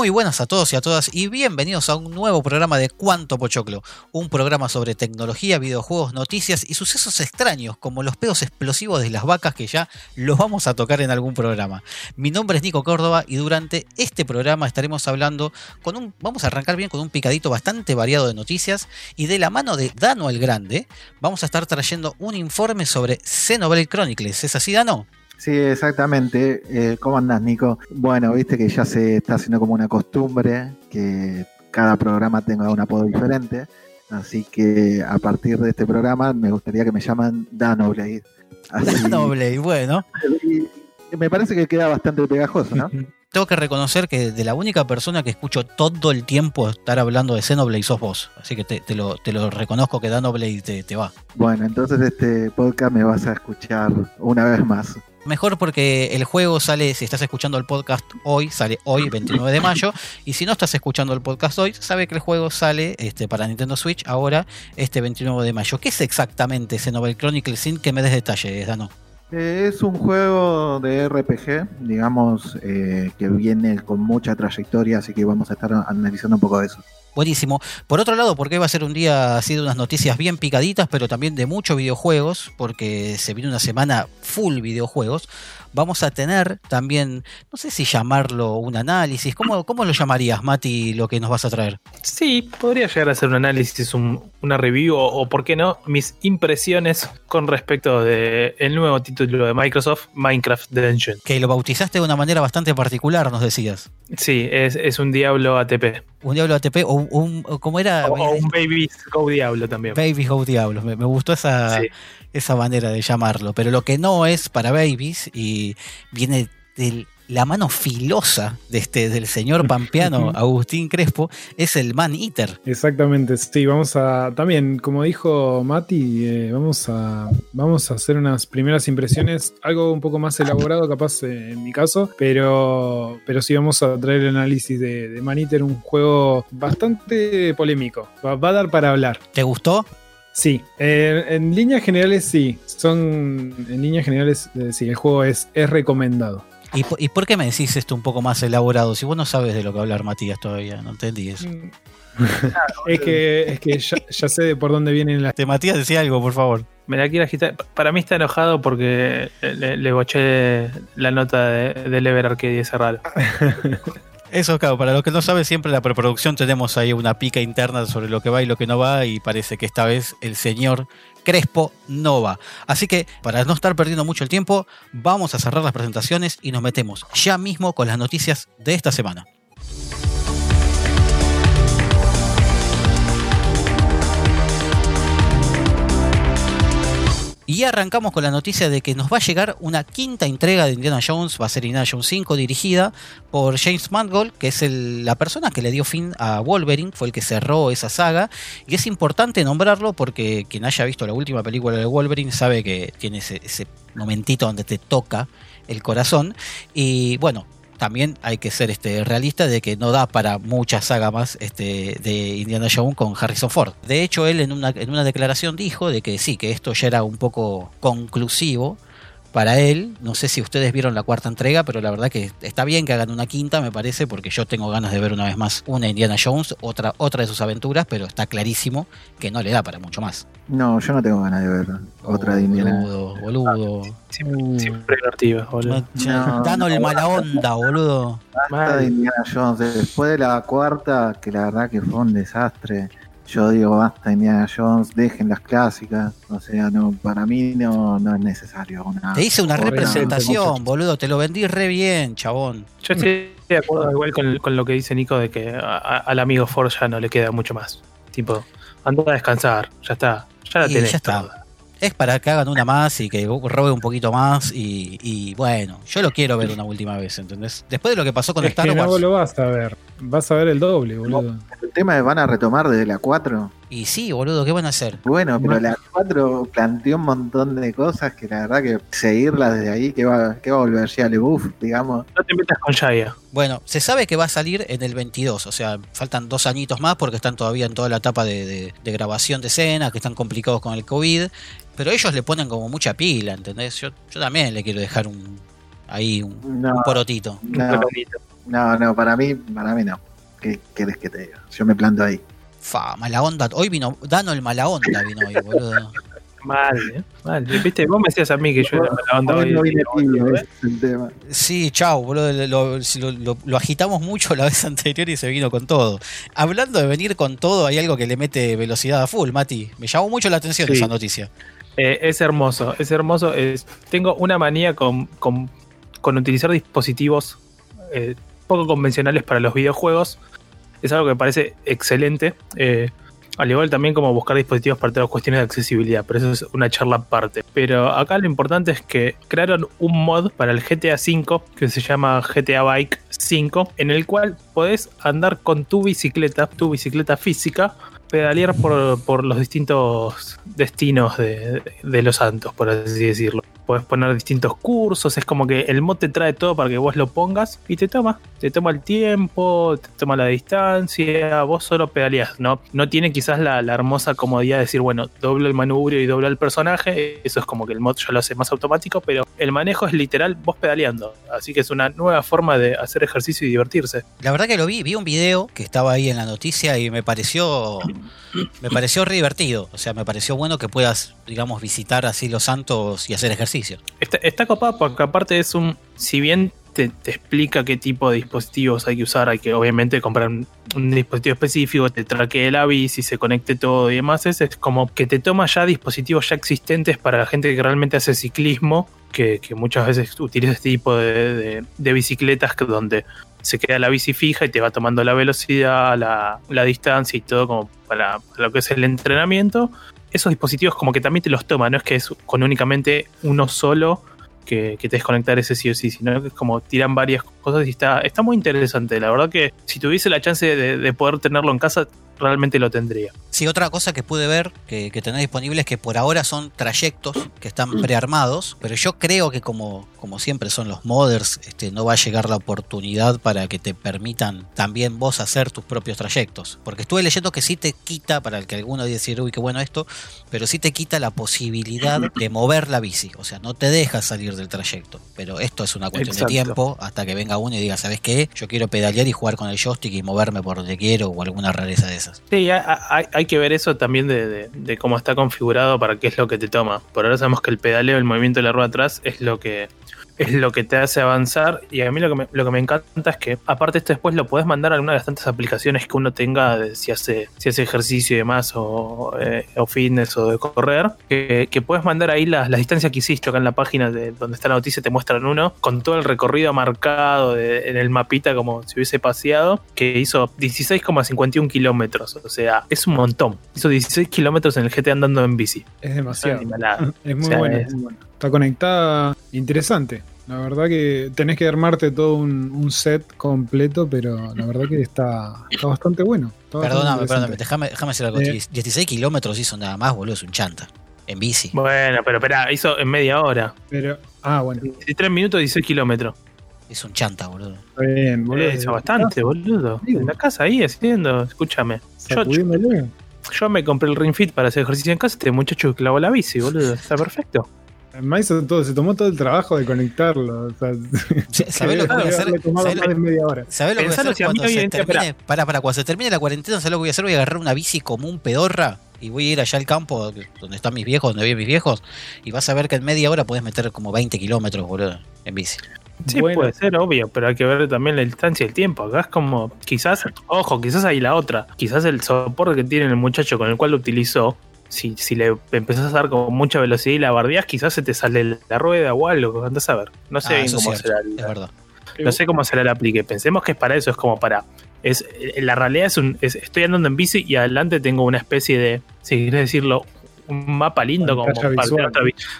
Muy buenas a todos y a todas y bienvenidos a un nuevo programa de Cuánto Pochoclo, un programa sobre tecnología, videojuegos, noticias y sucesos extraños como los pedos explosivos de las vacas que ya los vamos a tocar en algún programa. Mi nombre es Nico Córdoba y durante este programa estaremos hablando con un, vamos a arrancar bien con un picadito bastante variado de noticias y de la mano de Dano el Grande vamos a estar trayendo un informe sobre Xenoblade Chronicles. ¿Es así, Dano? Sí, exactamente. Eh, ¿Cómo andás, Nico? Bueno, viste que ya se está haciendo como una costumbre que cada programa tenga un apodo diferente. Así que a partir de este programa me gustaría que me llaman Danoblade. Danoblade, bueno. Y me parece que queda bastante pegajoso, ¿no? Tengo que reconocer que de la única persona que escucho todo el tiempo estar hablando de Xenoblade sos vos. Así que te, te lo, te lo reconozco que Danoblade te, te va. Bueno, entonces este podcast me vas a escuchar una vez más. Mejor porque el juego sale, si estás escuchando el podcast hoy, sale hoy, 29 de mayo. Y si no estás escuchando el podcast hoy, sabe que el juego sale este, para Nintendo Switch ahora, este 29 de mayo. ¿Qué es exactamente Xenoblade Chronicles sin que me des detalles, Dano? Es un juego de RPG, digamos, eh, que viene con mucha trayectoria, así que vamos a estar analizando un poco de eso. Buenísimo. Por otro lado, porque va a ser un día así de unas noticias bien picaditas, pero también de muchos videojuegos, porque se viene una semana full videojuegos, vamos a tener también, no sé si llamarlo un análisis, ¿cómo, cómo lo llamarías, Mati, lo que nos vas a traer? Sí, podría llegar a ser un análisis, un- una review o, o, por qué no, mis impresiones con respecto del nuevo título de Microsoft, Minecraft The Dungeon. Que lo bautizaste de una manera bastante particular, nos decías. Sí, es, es un Diablo ATP. Un Diablo ATP o un, o ¿cómo era? O, o un Baby Go Diablo también. Baby Go Diablos. Me, me gustó esa, Sí. esa manera de llamarlo. Pero lo que no es para babies y viene de la mano filosa de este, del señor pampeano Agustín Crespo es el Man Eater. Exactamente, sí, vamos a también, como dijo Mati, eh, vamos a vamos a hacer unas primeras impresiones, algo un poco más elaborado capaz eh, en mi caso, pero pero sí vamos a traer el análisis de, de Man Eater, un juego bastante polémico, va, va a dar para hablar. ¿Te gustó? Sí, eh, en líneas generales sí, son en líneas generales eh, sí, el juego es, es recomendado. ¿Y, po- ¿Y por qué me decís esto un poco más elaborado? Si vos no sabes de lo que hablar, Matías, todavía. No entendí eso. es que, es que ya, ya sé de por dónde vienen las Te Matías decía algo, por favor. Me la quiero agitar. Para mí está enojado porque le, le boché la nota de, del Ever Arcade ese raro. Eso, claro, para los que no saben, siempre en la preproducción tenemos ahí una pica interna sobre lo que va y lo que no va, y parece que esta vez el señor Crespo no va. Así que, para no estar perdiendo mucho el tiempo, vamos a cerrar las presentaciones y nos metemos ya mismo con las noticias de esta semana. Y arrancamos con la noticia de que nos va a llegar una quinta entrega de Indiana Jones, va a ser Indiana Jones 5, dirigida por James Mangold, que es la persona que le dio fin a Wolverine, fue el que cerró esa saga. Y es importante nombrarlo porque quien haya visto la última película de Wolverine sabe que tiene ese momentito donde te toca el corazón. Y bueno, también hay que ser este, realista de que no da para mucha saga más este, de Indiana Jones con Harrison Ford. De hecho, él en una, en una declaración dijo de que sí, que esto ya era un poco conclusivo para él. No sé si ustedes vieron la cuarta entrega, pero la verdad que está bien que hagan una quinta, me parece, porque yo tengo ganas de ver una vez más una Indiana Jones, otra, otra de sus aventuras, pero está clarísimo que no le da para mucho más. No, yo no tengo ganas de ver otra de Indiana. Boludo, boludo. Siempre, siempre divertido, boludo. No, Dano el mala onda, boludo. Basta de Indiana Jones. Después de la cuarta, que la verdad que fue un desastre. Yo digo, basta Indiana Jones, dejen las clásicas. O sea, no, para mí no, no es necesario una. Te hice una representación, boludo. Te lo vendí re bien, chabón. Yo estoy de acuerdo igual con, con lo que dice Nico de que a- a- al amigo Ford ya no le queda mucho más. Tipo, anda a descansar, ya está. Ya la Y tenés. ya está. toda. Es para que hagan una más y que robe un poquito más. Y, y bueno, yo lo quiero ver una última vez, ¿entendés? Después de lo que pasó con Es Star que no Wars. lo vas a ver, vas a ver el doble, boludo. El tema es, van a retomar desde la 4. Y sí, boludo, ¿qué van a hacer? Bueno, pero No. la 4 planteó un montón de cosas que la verdad que seguirla desde ahí, que va, que va a volver ya LeBouf, digamos. No te metas con Jaya. Bueno, se sabe que va a salir en el 22, o sea, faltan dos añitos más porque están todavía en toda la etapa de, de- de grabación de escenas, que están complicados con el COVID, pero ellos le ponen como mucha pila, ¿entendés? Yo, yo también le quiero dejar un ahí un, No, un porotito. no, No, no, para mí, para mí no. ¿Qué querés que te diga? Yo me planto ahí. Fa, mala onda. Hoy vino, Dano el mala onda vino hoy, boludo. Mal, ¿eh? Mal. Viste, vos me decías a mí que yo era mala onda Hoy hoy. no vine tibio, ¿eh? ese es el tema. Sí, chau, boludo. Lo, lo- lo- lo agitamos mucho la vez anterior y se vino con todo. Hablando de venir con todo, hay algo que le mete velocidad a full, Mati. Me llamó mucho la atención Sí. esa noticia. Eh, es hermoso, es hermoso. Es, tengo una manía con, con- con utilizar dispositivos eh, poco convencionales para los videojuegos. Es algo que me parece excelente. Eh, al igual también como buscar dispositivos para todas las cuestiones de accesibilidad, pero eso es una charla aparte. Pero acá lo importante es que crearon un mod para el GTA V que se llama GTA Bike 5, en el cual podés andar con tu bicicleta, tu bicicleta física, pedalear por, por los distintos destinos de, de los santos, por así decirlo. Puedes poner distintos cursos, es como que el mod te trae todo para que vos lo pongas y te toma. Te toma el tiempo, te toma la distancia, vos solo pedaleás, ¿no? No tiene quizás la, hermosa comodidad de decir, bueno, doblo el manubrio y doblo el personaje, eso es como que el mod ya lo hace más automático, pero el manejo es literal vos pedaleando. Así que es una nueva forma de hacer ejercicio y divertirse. La verdad que lo vi, vi un video que estaba ahí en la noticia y me pareció me pareció re divertido. O sea, me pareció bueno que puedas, digamos, visitar así los santos y hacer ejercicio. Está, copado porque aparte es un. Si bien te, explica qué tipo de dispositivos hay que usar, hay que obviamente comprar un, dispositivo específico, te traquee la bici, se conecte todo y demás. Es, como que te toma ya dispositivos ya existentes para la gente que realmente hace ciclismo, que, muchas veces utiliza este tipo de, bicicletas donde se queda la bici fija y te va tomando la velocidad, la, distancia y todo como para lo que es el entrenamiento esos dispositivos como que también te los toma, no es que es con únicamente uno solo que, que te desconectar ese sí o sí, sino que es como tiran varias cosas y está, está muy interesante. La verdad que si tuviese la chance de, de poder tenerlo en casa, realmente lo tendría. Sí, otra cosa que pude ver que, que tenés disponible es que por ahora son trayectos que están prearmados, pero yo creo que como, como siempre son los modders, este, no va a llegar la oportunidad para que te permitan también vos hacer tus propios trayectos. Porque estuve leyendo que sí te quita, para el que alguno diga decir, uy, qué bueno esto, pero sí te quita la posibilidad de mover la bici. O sea, no te deja salir del trayecto. Pero esto es una cuestión Exacto. de tiempo hasta que venga uno y diga, ¿sabes qué? Yo quiero pedalear y jugar con el joystick y moverme por donde quiero o alguna rareza de esas. Sí, hay, hay- hay que ver eso también de, de- cómo está configurado para qué es lo que te toma. Por ahora sabemos que el pedaleo, el movimiento de la rueda atrás es lo que es lo que te hace avanzar y a mí lo que me, lo que me encanta es que aparte esto después lo podés mandar a alguna de las tantas aplicaciones que uno tenga de si hace si hace ejercicio y demás o, eh, o fitness o de correr que, que puedes mandar ahí las, las distancias que hiciste acá en la página de donde está la noticia te muestran uno con todo el recorrido marcado de- en el mapita como si hubiese paseado que hizo 16,51 kilómetros o sea es un montón hizo 16 kilómetros en el GT andando en bici Es demasiado. Es muy O sea, bueno, es- muy bueno. Está conectada, interesante. La verdad que tenés que armarte todo un, un set completo, pero la verdad que está, está bastante bueno. Está bastante Perdóname, perdóname, déjame, déjame hacer algo. Eh. 16 kilómetros hizo nada más, boludo, es un chanta. En bici. bueno pero espera hizo en media hora Pero, ah, bueno, 3 minutos 16 kilómetros Es un chanta, boludo. está bien, boludo. Eh, hizo bastante boludo en la casa ahí haciendo escúchame yo, yo me compré el Ring Fit para hacer ejercicio en casa este muchacho clavó la bici boludo está perfecto Hizo todo, se tomó todo el trabajo de conectarlo. O sea, ¿Sabés lo que voy a hacer? ¿Sabés lo- media hora. ¿Sabés lo que voy a hacer si cuando se termine? Para, para, cuando se termine la cuarentena, ¿sabés lo que voy a hacer? Voy a agarrar una bici común pedorra y voy a ir allá al campo donde están mis viejos, donde viven mis viejos, y vas a ver que en media hora podés meter como 20 kilómetros, boludo, en bici. Sí, Bueno. puede ser, obvio, pero hay que ver también la distancia y el tiempo. Acá es como, quizás, ojo, quizás hay la otra. Quizás el soporte que tiene el muchacho con el cual lo utilizó, si, si le empezás a dar con mucha velocidad y la bardeás, quizás se te sale la rueda o algo. Andás a ver. No sé Ah, bien es cómo será. es el- verdad. no sé cómo será el aplique. Pensemos que es para eso, es como para. Es, la realidad es un. es- estoy andando en bici y adelante tengo una especie de. Si querés decirlo, un mapa lindo como para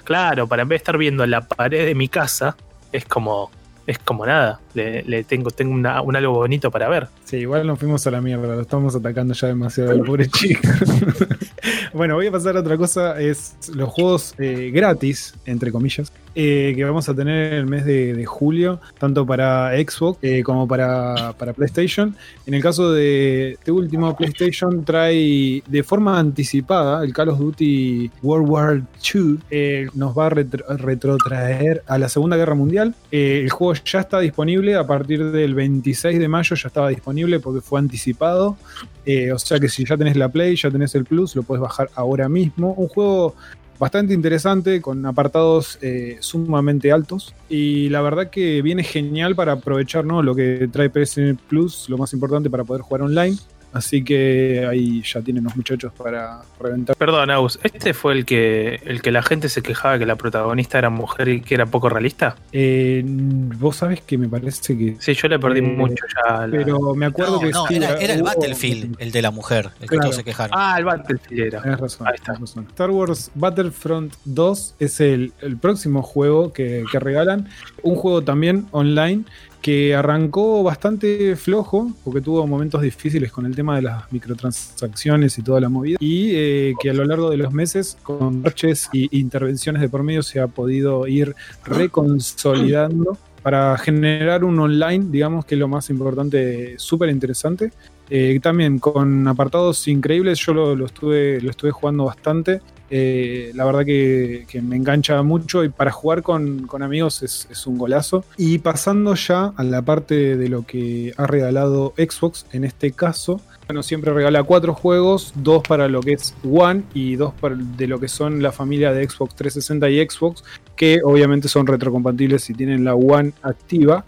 Claro, para en vez de estar viendo la pared de mi casa, es como. Es como nada. Le, le tengo, tengo una- un algo bonito para ver. Sí, igual nos fuimos a la mierda, lo estamos atacando ya demasiado al pobre chico. bueno, voy a pasar a otra cosa, es los juegos eh, gratis, entre comillas, eh, que vamos a tener el mes de, de julio, tanto para Xbox eh, como para, para PlayStation. En el caso de este último, PlayStation trae de forma anticipada el Call of Duty World War II, nos va a retro- retrotraer a la Segunda Guerra Mundial. El juego ya está disponible A partir del 26 de mayo ya estaba disponible porque fue anticipado. Eh, o sea que si ya tenés la Play, ya tenés el Plus, lo puedes bajar ahora mismo. Un juego bastante interesante, con apartados eh, sumamente altos. Y la verdad que viene genial para aprovechar ¿no? lo que trae PSN Plus, lo más importante para poder jugar online. Así que ahí ya tienen los muchachos para reventar. Perdón, Aus, ¿este fue el que, el que la gente se quejaba que la protagonista era mujer y que era poco realista? Eh, Vos sabés que me parece que. Sí, yo le perdí Eh, mucho ya. la- Pero me acuerdo No, que no, sí, era, era el hubo- Battlefield, el de la mujer, el que todos se quejaron. Ah, el Battlefield era. Tenés razón, Ahí está. razón. Star Wars Battlefront 2 es el, el próximo juego que, que regalan. Un juego también online que arrancó bastante flojo porque tuvo momentos difíciles con el tema de las microtransacciones y toda la movida. Y eh, que a lo largo de los meses, con parches y intervenciones de por medio, se ha podido ir reconsolidando para generar un online, digamos que es lo más importante, súper interesante. Eh, también con apartados increíbles, yo lo, estuve, lo estuve jugando bastante. Eh, la verdad que, me engancha mucho y para jugar con, amigos es, es un golazo. Y pasando ya a la parte de lo que ha regalado Xbox, en este caso, bueno, siempre regala cuatro juegos, dos para lo que es One y dos para de lo que son la familia de Xbox 360 y Xbox, que obviamente son retrocompatibles si tienen la One activa.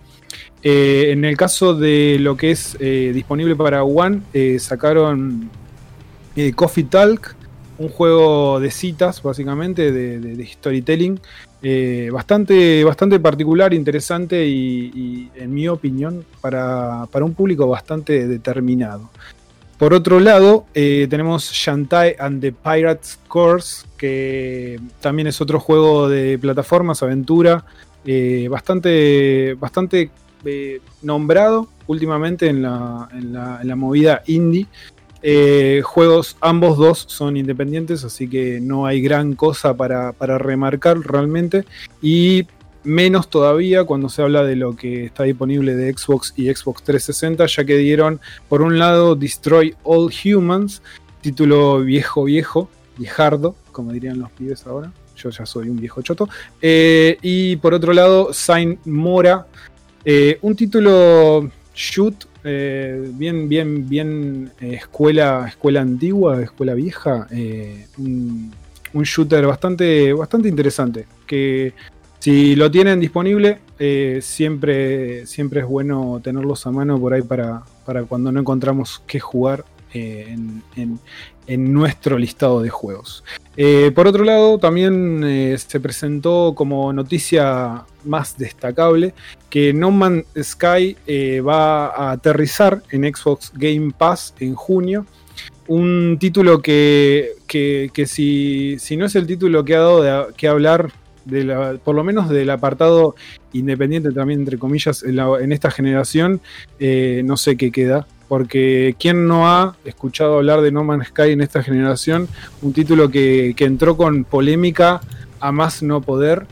Eh, en el caso de lo que es eh, disponible para One, eh, sacaron Coffee Talk, un juego de citas, básicamente, de, storytelling, bastante, bastante particular, interesante y, en mi opinión, para, para un público bastante determinado. Por otro lado, tenemos Shantae and the Pirates Course, que también es otro juego de plataformas, aventura, bastante, bastante nombrado últimamente en la, en la- en la movida indie. Eh, juegos, ambos dos son independientes, así que no hay gran cosa para, para remarcar realmente. Y menos todavía cuando se habla de lo que está disponible de Xbox y Xbox 360, ya que dieron por un lado Destroy All Humans, título viejo viejo, viejardo, como dirían los pibes ahora. Yo ya soy un viejo choto. Eh, y por otro lado, Saint Mora, eh, un título shoot, eh, bien, bien, bien eh, escuela, escuela antigua, escuela vieja, un, shooter bastante, bastante interesante. Que si lo tienen disponible, siempre, siempre es bueno tenerlos a mano por ahí para, para cuando no encontramos qué jugar en- en nuestro listado de juegos. Eh, por otro lado, también eh, se presentó como noticia más destacable que No Man's Sky eh, va a aterrizar en Xbox Game Pass en junio. Un título que, que- que si, si no es el título que ha dado de- que hablar, de por lo menos del apartado independiente también, entre comillas, en, esta generación, no sé qué queda. Porque ¿quién no ha escuchado hablar de No Man's Sky en esta generación? Un título que, que entró con polémica a más no poder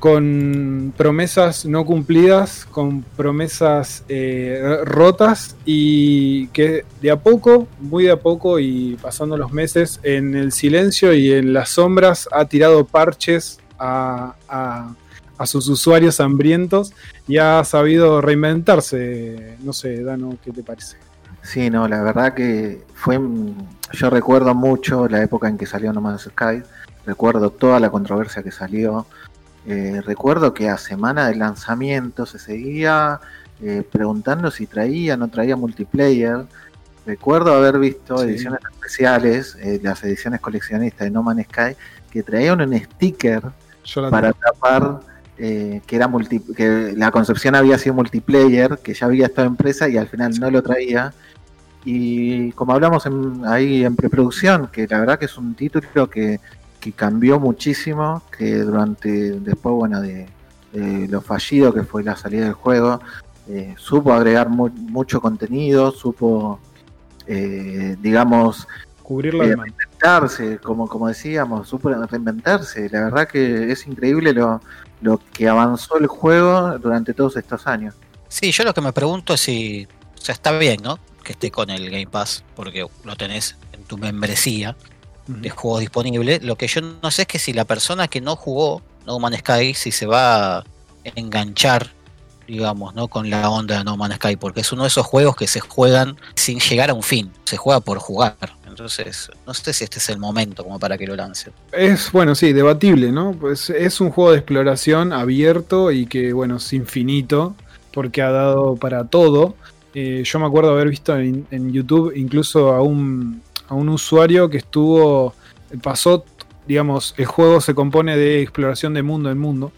con promesas no cumplidas, con promesas eh, rotas y que de a poco, muy de a poco y pasando los meses en el silencio y en las sombras ha tirado parches a, a- a sus usuarios hambrientos y ha sabido reinventarse. No sé, Dano, ¿qué te parece? Sí, no, la verdad que fue. Yo recuerdo mucho la época en que salió No Man's Sky. Recuerdo toda la controversia que salió. Eh, recuerdo que a semana del lanzamiento se seguía eh, preguntando si traía o no traía multiplayer. Recuerdo haber visto Sí. ediciones especiales, eh, las ediciones coleccionistas de No Man's Sky, que traían un sticker para tapar eh, que era multi, que la concepción había sido multiplayer, que ya había estado en empresa y al final no lo traía. Y como hablamos en- ahí en preproducción, que la verdad que es un título que, que cambió muchísimo, que durante, después, bueno, de, de lo fallido que fue la salida del juego, eh, supo agregar mu- mucho contenido, supo, eh, digamos, cubrir la eh, demanda. reinventarse, como, como decíamos, supo reinventarse. La verdad que es increíble lo, lo que avanzó el juego durante todos estos años. Sí, yo lo que me pregunto es si. O sea, está bien, ¿no? Que esté con el Game Pass, porque lo tenés en tu membresía de juegos disponible. Lo que yo no sé es que si la persona que no jugó No Man's Sky, si se va a enganchar digamos, ¿no? Con la onda de No Man's Sky, porque es uno de esos juegos que se juegan sin llegar a un fin, se juega por jugar. Entonces, no sé si este es el momento como para que lo lancen. Es, bueno, sí, debatible, ¿no? Pues es un juego de exploración abierto y que, bueno, es infinito, porque ha dado para todo. Eh, yo me acuerdo haber visto en, YouTube incluso a un, a un usuario que estuvo, pasó, digamos, el juego se compone de exploración de mundo en mundo.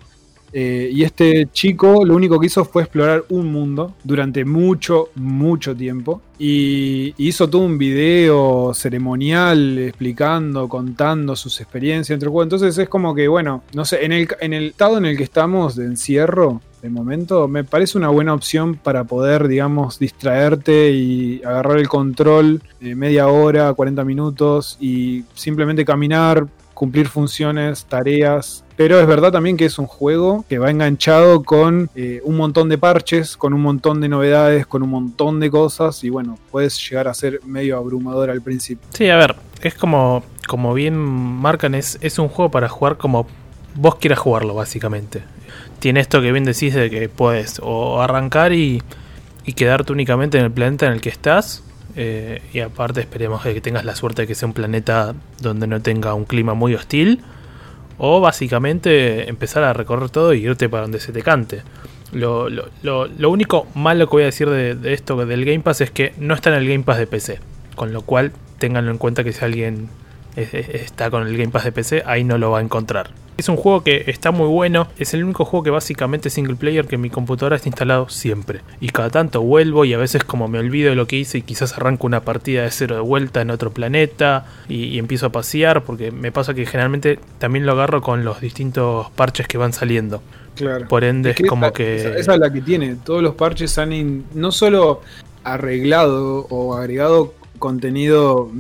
Eh, y este chico lo único que hizo fue explorar un mundo durante mucho, mucho tiempo. Y hizo todo un video ceremonial explicando, contando sus experiencias. Entonces es como que, bueno, no sé, en el, en el estado en el que estamos de encierro, de momento, me parece una buena opción para poder, digamos, distraerte y agarrar el control media hora, 40 minutos y simplemente caminar, cumplir funciones, tareas. Pero es verdad también que es un juego que va enganchado con eh, un montón de parches, con un montón de novedades, con un montón de cosas y bueno, puedes llegar a ser medio abrumador al principio. Sí, a ver, es como, como bien marcan, es, es un juego para jugar como vos quieras jugarlo, básicamente. Tiene esto que bien decís de que puedes o arrancar y, y quedarte únicamente en el planeta en el que estás, eh, y aparte esperemos que tengas la suerte de que sea un planeta donde no tenga un clima muy hostil. O básicamente empezar a recorrer todo y irte para donde se te cante. Lo, lo, lo, lo único malo que voy a decir de, esto del Game Pass es que no está en el Game Pass de PC. Con lo cual tenganlo en cuenta que si alguien es, es, está con el Game Pass de PC, ahí no lo va a encontrar. Es un juego que está muy bueno. Es el único juego que básicamente es single player que en mi computadora está instalado siempre. Y cada tanto vuelvo y a veces como me olvido de lo que hice y quizás arranco una partida de cero de vuelta en otro planeta y, y empiezo a pasear porque me pasa que generalmente también lo agarro con los distintos parches que van saliendo. Claro. Por ende es, que como esa, que... Esa, esa, es la que tiene. Todos los parches han in, no solo arreglado o agregado contenido,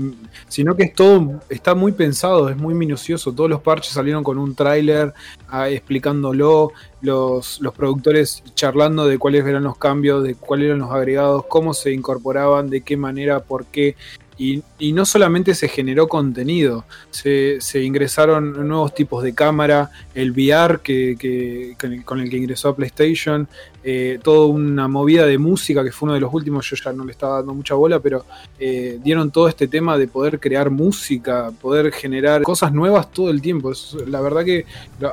sino que es todo, está muy pensado, es muy minucioso. Todos los parches salieron con un tráiler ah, explicándolo, los, los productores charlando de cuáles eran los cambios, de cuáles eran los agregados, cómo se incorporaban, de qué manera, por qué. Y, no solamente se generó contenido, se, ingresaron nuevos tipos de cámara, el VR que, con el que ingresó a PlayStation, eh, toda una movida de música que fue uno de los últimos, yo ya no le estaba dando mucha bola, pero eh, dieron todo este tema de poder crear música, poder generar cosas nuevas todo el tiempo. La verdad que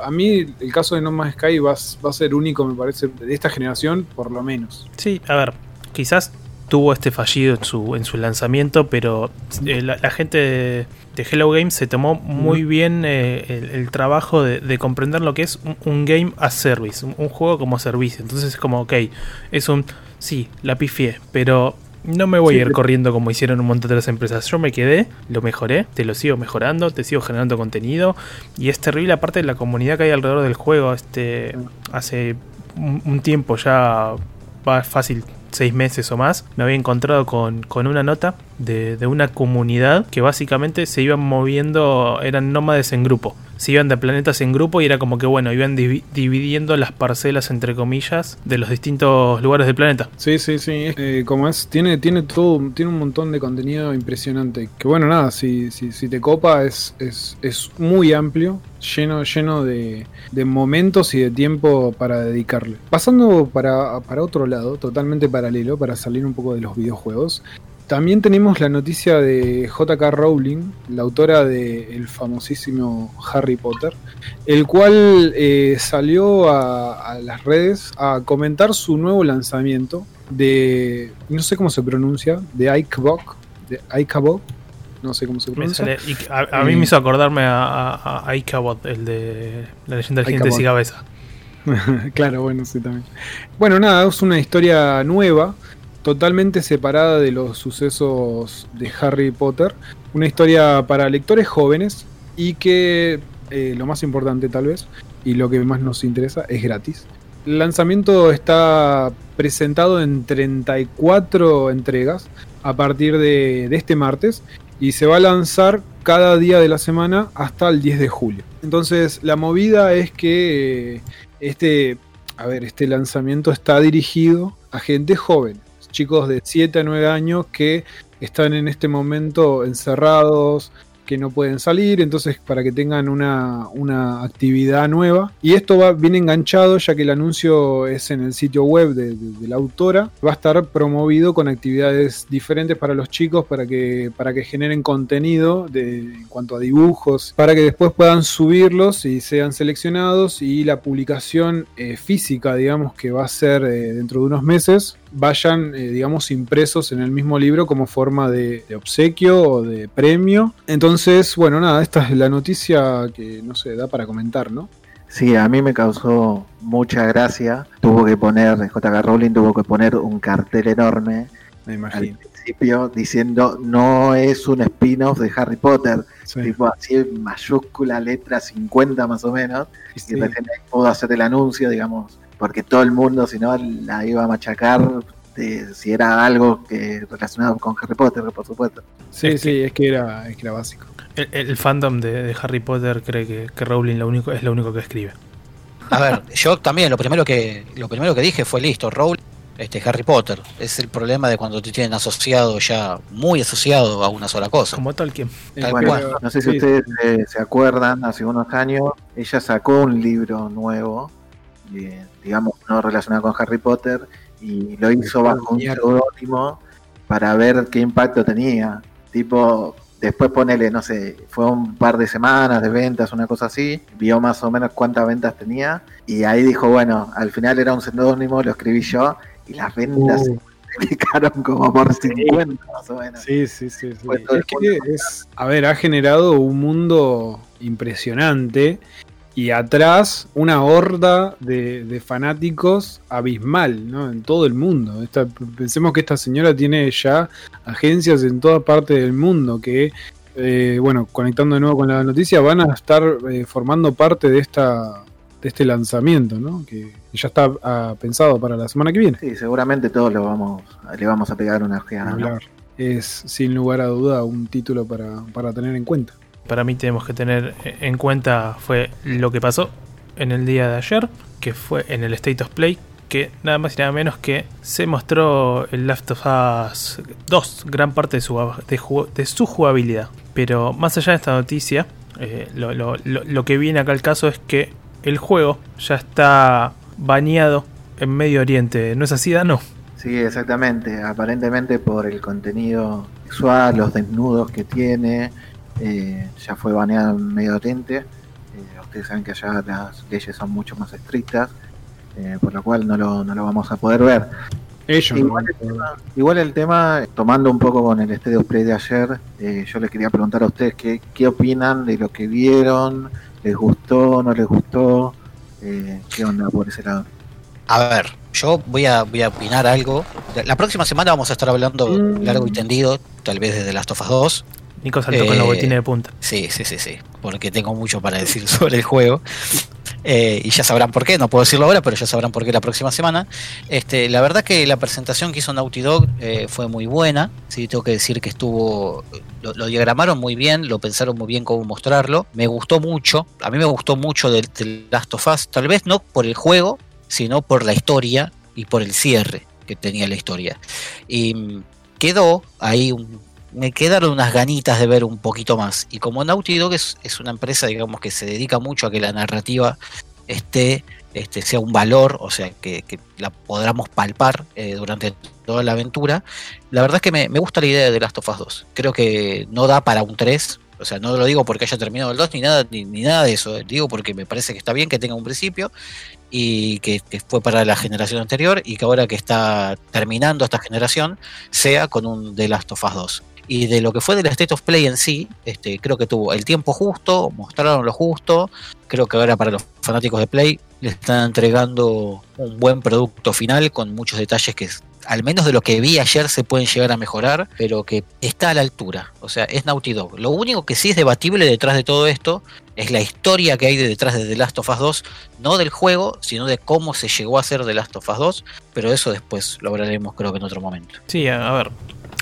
a mí el caso de No Man's Sky va a ser único, me parece, de esta generación, por lo menos. Sí, a ver, quizás tuvo este fallido en su, en su lanzamiento, pero eh, la, la, gente de, de, Hello Games se tomó muy bien eh, el, el, trabajo de, de, comprender lo que es un, un game as service, un, un, juego como servicio. Entonces es como, ok, es un, sí, la pifié, pero no me voy sí, a ir corriendo como hicieron un montón de las empresas. Yo me quedé, lo mejoré, te lo sigo mejorando, te sigo generando contenido. Y es terrible, aparte de la comunidad que hay alrededor del juego. Este hace un, un tiempo ya va fácil seis meses o más, me había encontrado con, con una nota de, de, una comunidad que básicamente se iban moviendo, eran nómades en grupo. Se iban de planetas en grupo y era como que, bueno, iban div dividiendo las parcelas, entre comillas, de los distintos lugares del planeta. Sí, sí, sí. Eh, como es, tiene, tiene todo, tiene un montón de contenido impresionante. Que bueno, nada, si, si, si te copa, es, es, es muy amplio lleno, lleno de, de, momentos y de tiempo para dedicarle. Pasando para, para otro lado, totalmente paralelo, para salir un poco de los videojuegos. También tenemos la noticia de JK Rowling, la autora del de famosísimo Harry Potter, el cual eh, salió a, a, las redes a comentar su nuevo lanzamiento de, no sé cómo se pronuncia, de Icebox, de Icebox, no sé cómo se pronuncia. A, a, mí me hizo acordarme a, a, el de la leyenda del gente sin cabeza. claro, bueno, sí también. Bueno, nada, es una historia nueva, totalmente separada de los sucesos de Harry Potter. Una historia para lectores jóvenes y que, eh, lo más importante tal vez, y lo que más nos interesa, es gratis. El lanzamiento está presentado en 34 entregas a partir de, de este martes y se va a lanzar cada día de la semana hasta el 10 de julio. Entonces la movida es que este, a ver, este lanzamiento está dirigido a gente joven, chicos de 7 a 9 años que están en este momento encerrados, que no pueden salir, entonces para que tengan una, una actividad nueva. Y esto va bien enganchado, ya que el anuncio es en el sitio web de, la autora. Va a estar promovido con actividades diferentes para los chicos, para que, para que generen contenido de, en cuanto a dibujos, para que después puedan subirlos y sean seleccionados. Y la publicación eh, física, digamos, que va a ser eh, dentro de unos meses, vayan, eh, digamos, impresos en el mismo libro como forma de, de obsequio o de premio. Entonces, bueno, nada, esta es la noticia que no se da para comentar, ¿no? Sí, a mí me causó mucha gracia. Tuvo que poner, J.K. Rowling tuvo que poner un cartel enorme Me al principio diciendo no es un spin-off de Harry Potter. Sí. Tipo así en mayúscula, letra 50 más o menos. Sí. Y recién pudo hacer el anuncio, digamos, porque todo el mundo, si no, la iba a machacar de si era algo que relacionado con Harry Potter, por supuesto. Sí, Es sí, es que era, es que era básico. El, el fandom de, de Harry Potter cree que, que Rowling lo único, es lo único que escribe. A ver, yo también lo primero que lo primero que dije fue listo, Rowling, este Harry Potter. Es el problema de cuando te tienen asociado ya muy asociado a una sola cosa. Como Tolkien. Tal Bueno, cual. no sé si Sí, ustedes eh, se acuerdan, hace unos años ella sacó un libro nuevo, eh, digamos, no relacionado con Harry Potter, y lo hizo bajo un seudónimo para ver qué impacto tenía. Tipo, después ponele, no sé, fue un par de semanas de ventas, una cosa así, vio más o menos cuántas ventas tenía, y ahí dijo, bueno, al final era un seudónimo, lo escribí yo, y las ventas se Uh, multiplicaron como por 50 más o menos. sí, sí, sí. Es que es, a ver, ha generado un mundo impresionante y atrás una horda de, de fanáticos abismal, ¿no? En todo el mundo. Esta- pensemos que esta señora tiene ya agencias en toda parte del mundo que, eh, bueno, conectando de nuevo con la noticia, van a estar eh, formando parte de esta de este lanzamiento, ¿no? Que ya está ah, pensado para la semana que viene. Sí, seguramente todos lo vamos, le vamos a pegar una ojeada. ¿no? Es sin lugar a duda un título para, para tener en cuenta. Para mí tenemos que tener en cuenta fue lo que pasó en el día de ayer, que fue en el State of Play, que nada más y nada menos que se mostró el Last of Us 2, gran parte de su, de, de su jugabilidad. Pero más allá de esta noticia, eh, lo, lo- lo- lo que viene acá al caso es que el juego ya está baneado en Medio Oriente. ¿No es así, Dano? Sí, exactamente. Aparentemente por el contenido sexual, los desnudos que tiene, eh, ya fue baneado en Medio Oriente. Eh, ustedes saben que allá las leyes son mucho más estrictas, eh, por lo cual no lo, no lo vamos a poder ver. Ellos. Igual ¿no? el, tema, igual el tema, tomando un poco con el of Play de ayer, eh, yo les quería preguntar a ustedes qué, qué opinan de lo que vieron, les gustó, no les gustó, eh, qué onda por ese lado. A ver, yo voy a, voy a opinar algo. La próxima semana vamos a estar hablando Mm. largo y tendido, tal vez desde Last of Us 2. Nico saltó con Eh, los botines de punta. Sí, sí, sí, sí, porque tengo mucho para decir sobre el juego. Eh, y ya sabrán por qué, no puedo decirlo ahora, pero ya sabrán por qué la próxima semana. Este, la verdad que la presentación que hizo Naughty Dog eh, fue muy buena. Sí, tengo que decir que estuvo. Lo, lo diagramaron muy bien, lo pensaron muy bien cómo mostrarlo. Me gustó mucho. A mí me gustó mucho del, del Last of Us. Tal vez no por el juego, sino por la historia y por el cierre que tenía la historia. Y mm, quedó ahí un, me quedaron unas ganitas de ver un poquito más. Y como Naughty Dog es, una empresa, digamos, que se dedica mucho a que la narrativa esté, este, sea un valor, o sea, que, la podamos palpar eh, durante toda la aventura, la verdad es que me, gusta la idea de Last of Us 2. Creo que no da para un 3. O sea, no lo digo porque haya terminado el 2 ni nada, ni, ni nada de eso. eh. Digo porque me parece que está bien que tenga un principio y que, que fue para la generación anterior y que ahora que está terminando esta generación sea con un The Last of Us 2. Y de lo que fue del State of Play en sí, este, creo que tuvo el tiempo justo, mostraron lo justo. Creo que ahora para los fanáticos de Play le están entregando un buen producto final con muchos detalles que al menos de lo que vi ayer se pueden llegar a mejorar, pero que está a la altura. O sea, es Naughty Dog. Lo único que sí es debatible detrás de todo esto es la historia que hay de detrás de The Last of Us 2, no del juego, sino de cómo se llegó a hacer The Last of Us 2, pero eso después lo hablaremos creo que en otro momento. Sí, a, ver.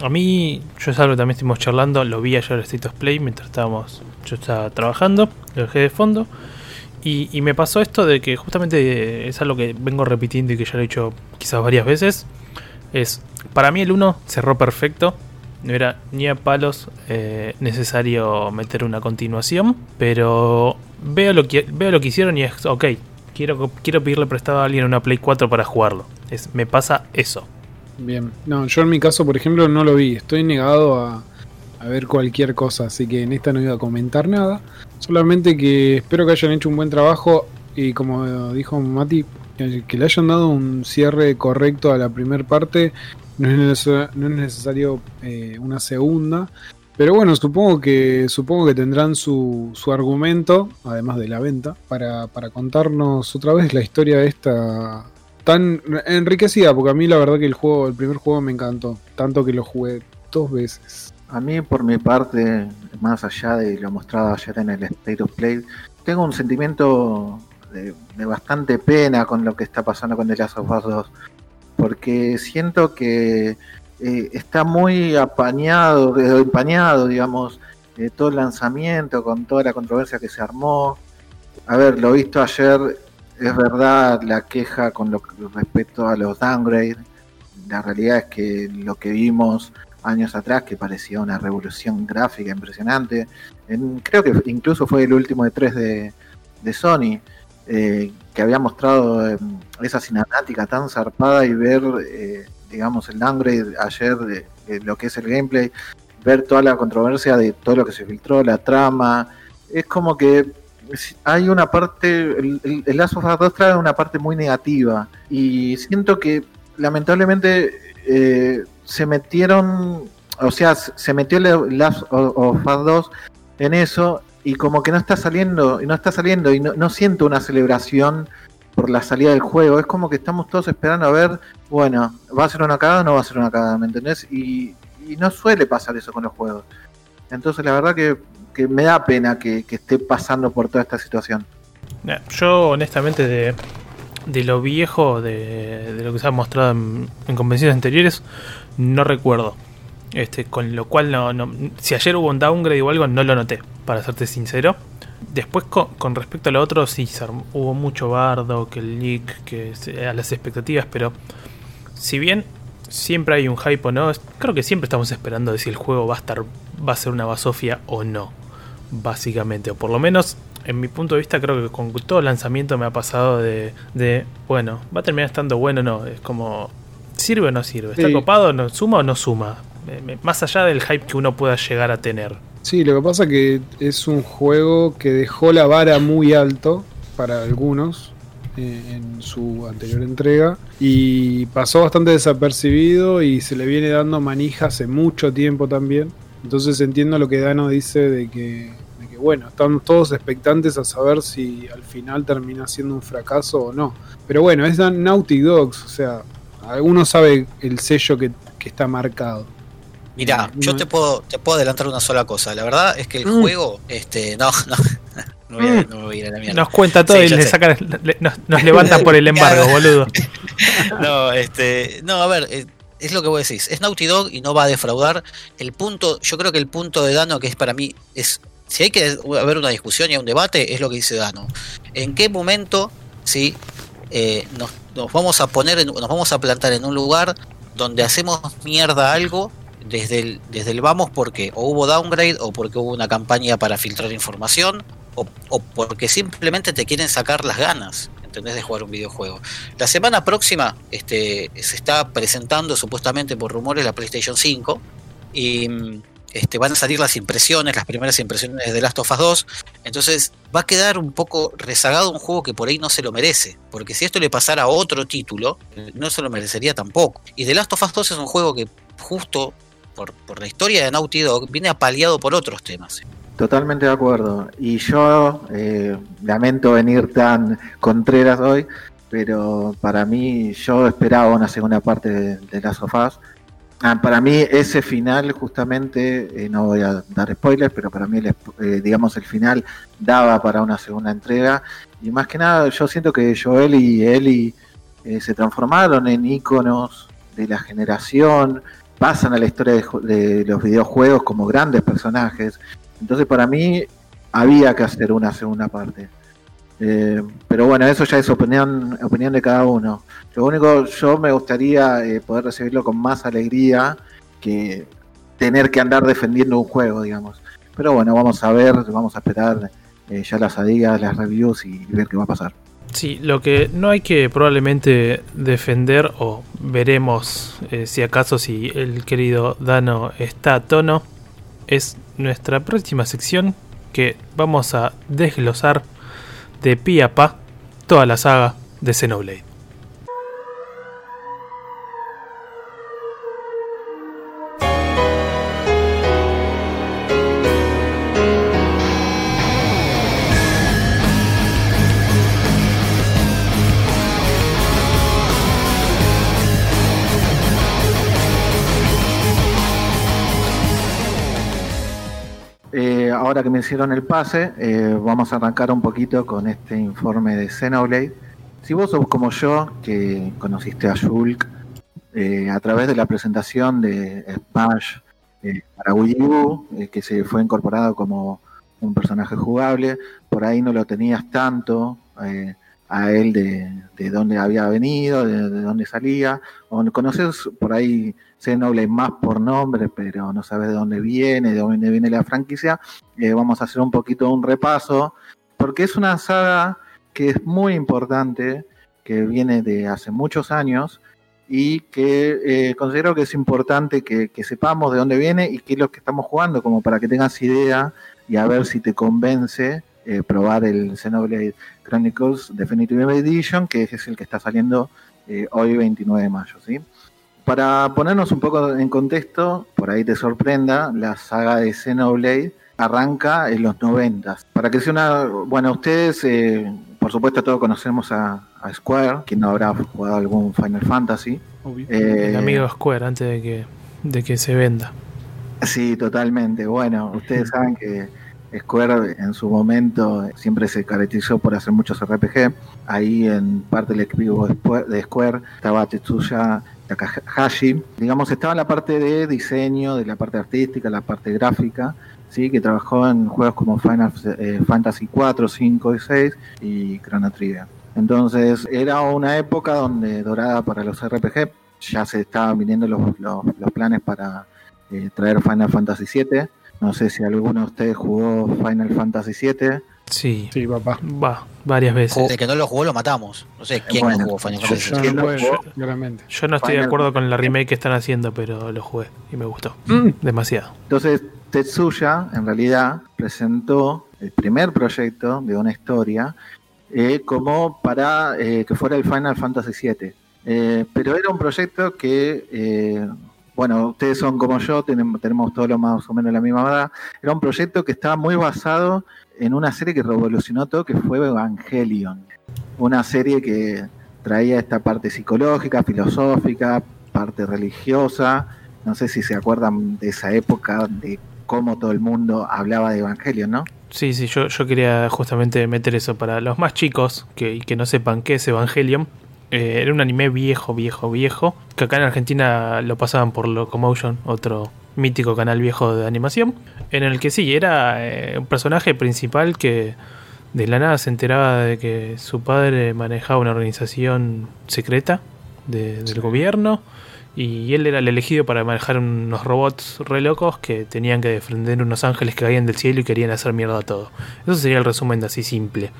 A mí, yo es algo que también estuvimos charlando, lo vi ayer en State Play mientras estábamos, yo estaba trabajando, lo dejé de fondo. Y, me pasó esto de que justamente es algo que vengo repitiendo y que ya lo he dicho quizás varias veces. Es, para mí el 1 cerró perfecto. no era ni a palos eh, necesario meter una continuación, pero veo lo que veo lo que hicieron y es ok, quiero quiero pedirle prestado a alguien una Play 4 para jugarlo. Es, me pasa eso. Bien. No, yo en mi caso, por ejemplo, no lo vi. Estoy negado a, ver cualquier cosa, así que en esta no iba a comentar nada. Solamente que espero que hayan hecho un buen trabajo y como dijo Mati, que le hayan dado un cierre correcto a la primera parte. No es, necesario eh, una segunda. Pero bueno, supongo que supongo que tendrán su, su argumento, además de la venta, para, para contarnos otra vez la historia esta tan enriquecida, porque a mí la verdad que el juego, el primer juego me encantó, tanto que lo jugué dos veces. A mí, por mi parte, más allá de lo mostrado ayer en el State of Play, tengo un sentimiento de, bastante pena con lo que está pasando con The Last of Us 2. Porque siento que eh, está muy apañado, eh, empañado, digamos, eh, todo el lanzamiento, con toda la controversia que se armó. A ver, lo visto ayer, es verdad la queja con lo respecto a los downgrades. La realidad es que lo que vimos años atrás, que parecía una revolución gráfica impresionante. En- creo que incluso fue el último de tres de, Sony, eh, que había mostrado eh, esa cinemática tan zarpada y ver, eh, digamos, el downgrade ayer de lo que es el gameplay, ver toda la controversia de todo lo que se filtró, la trama. Es como que hay una parte, el, el, el of Us 2 trae una parte muy negativa y siento que lamentablemente eh, se metieron, o sea, se metió el Last of Us 2 en eso y como que no está saliendo, y no está saliendo y no, siento una celebración por la salida del juego, es como que estamos todos esperando a ver, bueno, ¿va a ser una cagada o no va a ser una cagada? ¿Me entendés? Y no suele pasar eso con los juegos. Entonces la verdad que, que me da pena que, esté pasando por toda esta situación. Yo, honestamente, de, lo viejo, de, lo que se ha mostrado en, en convenciones anteriores, no recuerdo. Este, con lo cual, no, si ayer hubo un downgrade o algo, no lo noté, para serte sincero. Después, con, respecto a lo otro, sí, hubo mucho bardo, que el leak, que a las expectativas, pero si bien siempre hay un hype o no, creo que siempre estamos esperando de si el juego va a estar, va a ser una basofia o no, básicamente, o por lo menos en mi punto de vista creo que con todo lanzamiento me ha pasado de, de bueno, va a terminar estando bueno o no, es como sirve o no sirve, está Sí. copado, no suma o no suma, me- más allá del hype que uno pueda llegar a tener. Sí, lo que pasa que es un juego que dejó la vara muy alto para algunos eh, en su anterior entrega y pasó bastante desapercibido y se le viene dando manija hace mucho tiempo también. Entonces entiendo lo que Dano dice de que, de que, bueno, están todos expectantes a saber si al final termina siendo un fracaso o no. Pero bueno, es Dan- Naughty Dogs, o sea, alguno sabe el sello que, que está marcado. Mirá, No, yo te puedo, te puedo adelantar una sola cosa. La verdad es que el Mm. juego, este, no, no, no voy, a, no me voy a ir a la mierda. Nos cuenta todo Sí, y le sacan, le- nos, nos levantan por el embargo, boludo. No, este, no, a ver, eh, es lo que vos decís. Es Naughty Dog y no va a defraudar. El punto, yo creo que el punto de Dano, que es para mí, es si hay que haber una discusión y un debate, es lo que dice Dano. ¿En qué momento, sí, eh, nos, vamos a poner, en- nos vamos a plantar en un lugar donde hacemos mierda algo desde el, desde el vamos porque o hubo downgrade o porque hubo una campaña para filtrar información o porque simplemente te quieren sacar las ganas, ¿entendés? De jugar un videojuego. La semana próxima este, se está presentando supuestamente por rumores la PlayStation 5 y mm, este, van a salir las impresiones, las primeras impresiones de Last of Us 2. Entonces va a quedar un poco rezagado un juego que por ahí no se lo merece. Porque si esto le pasara a otro título, no se lo merecería tampoco. Y The Last of Us 2 es un juego que justo por, por la historia de Naughty Dog viene apaleado por otros temas. Totalmente de acuerdo. Y yo eh, lamento venir tan contreras hoy, pero para mí yo esperaba una segunda parte de, of Us. Ah, para mí ese final justamente, eh, no voy a dar spoilers, pero para mí el, eh, digamos el final daba para una segunda entrega. Y más que nada yo siento que Joel y Ellie eh, se transformaron en íconos de la generación, pasan a la historia de los videojuegos como grandes personajes. Entonces para mí había que hacer una segunda parte. Eh, pero bueno, eso ya es opinión, opinión de cada uno. Lo único, yo me gustaría eh, poder recibirlo con más alegría que tener que andar defendiendo un juego, digamos. Pero bueno, vamos a ver, vamos a esperar eh, ya las adidas, las reviews y ver qué va a pasar. Sí, lo que no hay que probablemente defender, o veremos eh, si acaso si el querido Dano está a tono, es nuestra próxima sección que vamos a desglosar de pie a pa toda la saga de Xenoblade. Ahora que me hicieron el pase, eh, vamos a arrancar un poquito con este informe de Xenoblade. Si vos sos como yo, que conociste a Shulk eh, a través de la presentación de Smash eh, para Wii U, que se fue incorporado como un personaje jugable, por ahí no lo tenías tanto a él de, de dónde había venido, de, de dónde salía, o conoces por ahí Xenoblade más por nombre, pero no sabes de dónde viene, de dónde viene la franquicia, eh, vamos a hacer un poquito un repaso, porque es una saga que es muy importante, que viene de hace muchos años y que eh, considero que es importante que, que sepamos de dónde viene y qué es lo que estamos jugando, como para que tengas idea y a ver si te convence eh, probar el Xenoblade Chronicles Definitive Edition, que es el que está saliendo eh, hoy 29 de mayo. ¿sí? Para ponernos un poco en contexto, por ahí te sorprenda, la saga de Xenoblade arranca en los 90. Para que sea una... Bueno, ustedes, eh, por supuesto, todos conocemos a, a Square, quien no habrá jugado algún Final Fantasy. Obvio. Eh, El amigo Square antes de que, de que se venda. Sí, totalmente. Bueno, ustedes saben que Square en su momento siempre se caracterizó por hacer muchos RPG. Ahí en parte del equipo de Square estaba Tetsuya Takahashi. Digamos, estaba la parte de diseño, de la parte artística, la parte gráfica, ¿sí? que trabajó en juegos como Final eh, Fantasy 4, 5 y 6 y Chrono Trigger. Entonces era una época donde dorada para los RPG. Ya se estaban viniendo los, los, los planes para eh, traer Final Fantasy 7. No sé si alguno de ustedes jugó Final Fantasy 7. Sí, Sí, papá. va, varias veces. El que no lo jugó lo matamos. No sé quién Bueno, no jugó Final yo- Fantasy. yo- Yo ¿Quién no lo puedo, jugó? claramente. Yo no estoy de acuerdo con la remake que están haciendo, pero lo jugué y me gustó. Demasiado. Entonces, Tetsuya en realidad presentó el primer proyecto de una historia eh, como para eh, que fuera el Final Fantasy VII. Eh, pero era un proyecto que, eh, bueno, ustedes son como yo, tenemos, todos lo más o menos la misma edad. Era un proyecto que estaba muy basado en una serie que revolucionó todo, que fue Evangelion. Una serie que traía esta parte psicológica, filosófica, parte religiosa. No sé si se acuerdan de esa época, de cómo todo el mundo hablaba de Evangelion, ¿no? Sí, sí, yo, quería justamente meter eso para los más chicos que, que no sepan qué es Evangelion. Eh, era un anime viejo, viejo, viejo. Que acá en Argentina lo pasaban por Locomotion, otro mítico canal viejo de animación. En el que sí, era eh, un personaje principal que de la nada se enteraba de que su padre manejaba una organización secreta de- del gobierno. Y él era el elegido para manejar unos robots re locos que tenían que defender unos ángeles que caían del cielo y querían hacer mierda a todo. Eso sería el resumen de así simple.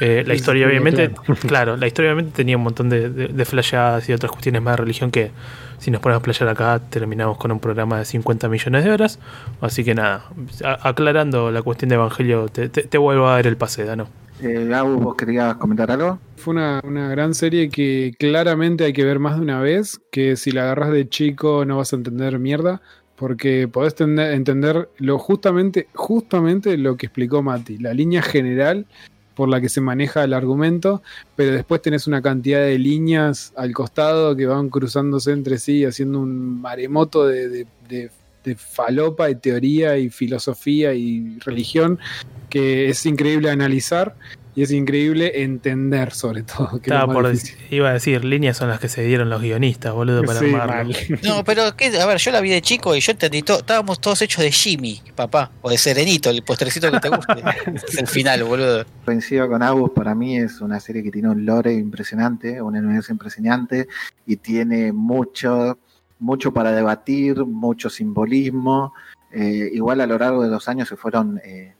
Eh, la historia, sí, obviamente, claro. claro, la historia obviamente tenía un montón de, de, de flasheadas y otras cuestiones más de religión que si nos ponemos a playar acá terminamos con un programa de 50 millones de horas. Así que nada, a- aclarando la cuestión de Evangelio, te, te- te vuelvo a dar el pase, Dano. Eh, Gabo, ¿vos querías comentar algo? Fue una, una gran serie que claramente hay que ver más de una vez, que si la agarras de chico no vas a entender mierda, porque podés tende- entender lo justamente, justamente lo que explicó Mati, la línea general por la que se maneja el argumento, pero después tenés una cantidad de líneas al costado que van cruzándose entre sí, haciendo un maremoto de, de- de- de falopa y teoría y filosofía y religión que es increíble analizar y es increíble entender sobre todo. que Estaba por iba a decir, líneas son las que se dieron los guionistas, boludo, para Sí, armarlo. mal. No, pero ¿qué? a ver, yo la vi de chico y yo entendí todo. Estábamos todos hechos de Jimmy, papá. O de Serenito, el postrecito que te guste. es el final, boludo. Coincido con Agus, para mí es una serie que tiene un lore impresionante, un universo impresionante y tiene mucho mucho para debatir, mucho simbolismo. Eh, igual a lo largo de los años se fueron, eh,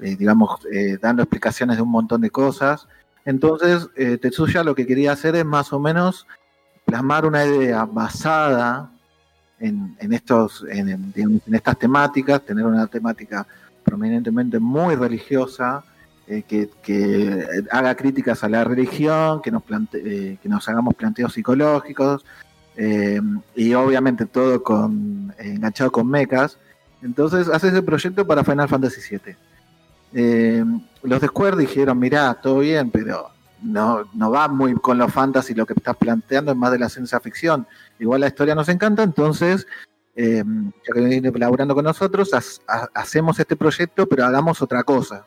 eh, digamos, eh, dando explicaciones de un montón de cosas. Entonces, eh, Tetsuya lo que quería hacer es más o menos plasmar una idea basada en, en estos, en, estas temáticas, tener una temática prominentemente muy religiosa, que, que haga críticas a la religión, que nos, plante, que nos hagamos planteos psicológicos, y obviamente todo con, enganchado con mechas. Entonces hace ese proyecto para Final Fantasy VII. Eh, los de Square dijeron, mirá, todo bien, pero no, no va muy con lo fantasy, lo que estás planteando es más de la ciencia ficción. Igual la historia nos encanta, entonces, eh, ya que viene colaborando con nosotros, ha- ha- hacemos este proyecto, pero hagamos otra cosa.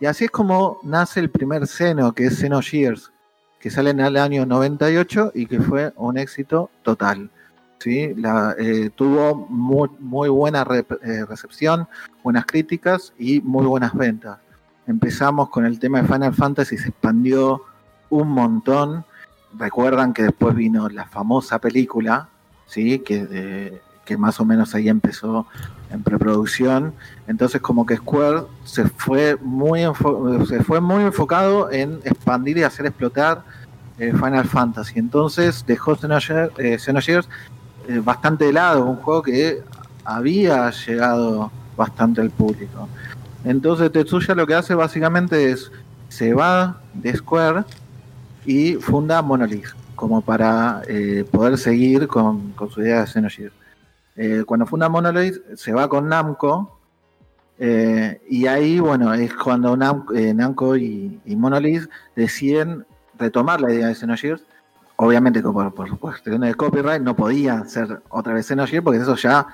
Y así es como nace el primer Xeno, que es Xenogears, que sale en el año 98 y que fue un éxito total. ¿Sí? La, eh, tuvo muy, muy buena re- eh, recepción, buenas críticas y muy buenas ventas. Empezamos con el tema de Final Fantasy, se expandió un montón. Recuerdan que después vino la famosa película, ¿sí? que, eh, que más o menos ahí empezó en preproducción. Entonces como que Square se fue muy, se fue muy enfocado en expandir y hacer explotar eh, Final Fantasy. Entonces dejó Xenogears eh, bastante de lado, un juego que había llegado bastante al público. Entonces Tetsuya lo que hace básicamente es se va de Square y funda Monolith como para eh, poder seguir con, con su idea de Xenogears. Eh, cuando funda Monolith se va con Namco eh, y ahí bueno es cuando Nam- eh, Namco y, y Monolith deciden retomar la idea de Xenogears obviamente como por, por cuestiones de copyright no podía ser otra vez Xenogears porque eso ya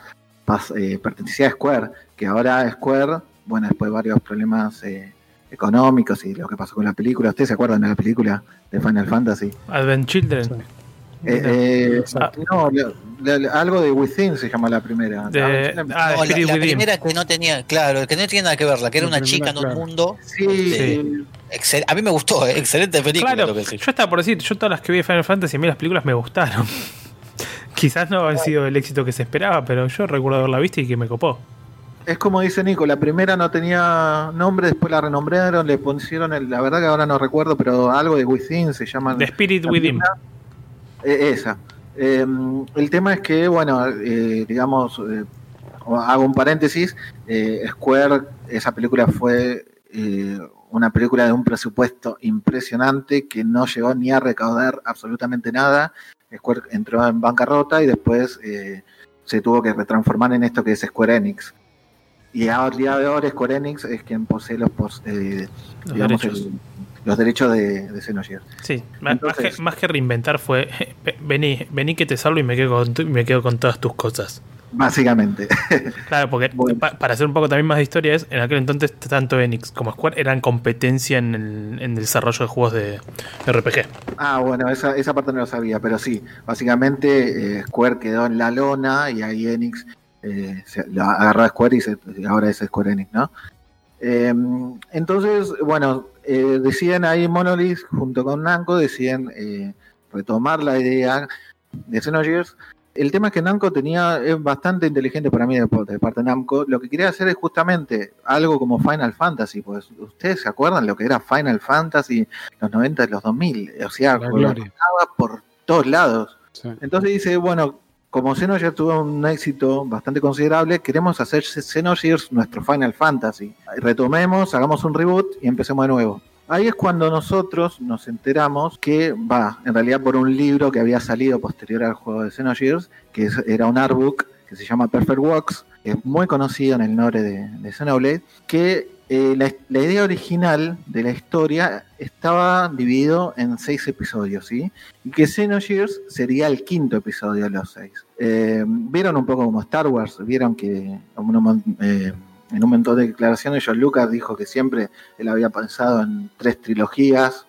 pas- eh, pertenecía a Square que ahora Square bueno después de varios problemas eh, económicos y lo que pasó con la película ustedes se acuerdan de la película de Final Fantasy Advent Children. Sí. Eh, eh, no, algo de Within se llama la primera. De- ah, la, la primera que no tenía, claro, que no tiene nada que verla, que era La una primera, chica en un mundo. sí, Sí. Excel- a mí me gustó, eh, excelente película. Claro, lo que sé yo estaba por decir, yo todas las que vi de Final Fantasy, a mí las películas me gustaron. Quizás no han sido el éxito que se esperaba, pero yo recuerdo haberla visto y que me copó. es como dice Nico, la primera no tenía nombre, después la renombraron, le pusieron, el- la verdad que ahora no recuerdo, pero algo de Within se llama. The Spirit Within. primera. Eh, esa. Eh, el tema es que, bueno, eh, digamos, eh, hago un paréntesis, eh, Square, esa película fue eh, una película de un presupuesto impresionante que no llegó ni a recaudar absolutamente nada. Square entró en bancarrota y después eh, se tuvo que retransformar en esto que es Square Enix. Y ahora, día de ahora Square Enix es quien posee los, eh, Los digamos, derechos. el- los derechos de, de Xenogears. Sí, más, que, más que reinventar fue vení, vení que te salvo y me quedo con, me quedo con todas tus cosas. Básicamente. Claro, porque Bueno. pa- para hacer un poco también más de historia es, en aquel entonces tanto Enix como Square eran competencia en el, en el desarrollo de juegos de RPG. Ah, bueno, esa, esa parte no lo sabía, pero sí, básicamente eh, Square quedó en la lona y ahí Enix eh, se, lo agarró a Square y, se- ahora es Square Enix, ¿no? Eh, entonces, bueno, eh, deciden ahí Monolith junto con Namco, deciden retomar la idea de Xenogears. El tema es que Namco tenía, es bastante inteligente para mí de, de parte de Namco. Lo que quería hacer es justamente algo como Final Fantasy, pues ustedes se acuerdan lo que era Final Fantasy los 90 y los 2000, o sea, lo por todos lados. Sí. Entonces dice, bueno, como Xenogears tuvo un éxito bastante considerable, queremos hacer Xenogears nuestro Final Fantasy. Retomemos, hagamos un reboot y empecemos de nuevo. Ahí es cuando nosotros nos enteramos que va, en realidad por un libro que había salido posterior al juego de Xenogears, que era un artbook que se llama Perfect Works, que es muy conocido en el lore de, de Xenoblade, que eh, la, idea original de la historia estaba dividido en seis episodios, ¿sí? y que Xenogears sería el quinto episodio de los seis. Eh, Vieron un poco como Star Wars, vieron que mon- eh, en un montón de declaraciones John Lucas dijo que siempre él había pensado en tres trilogías,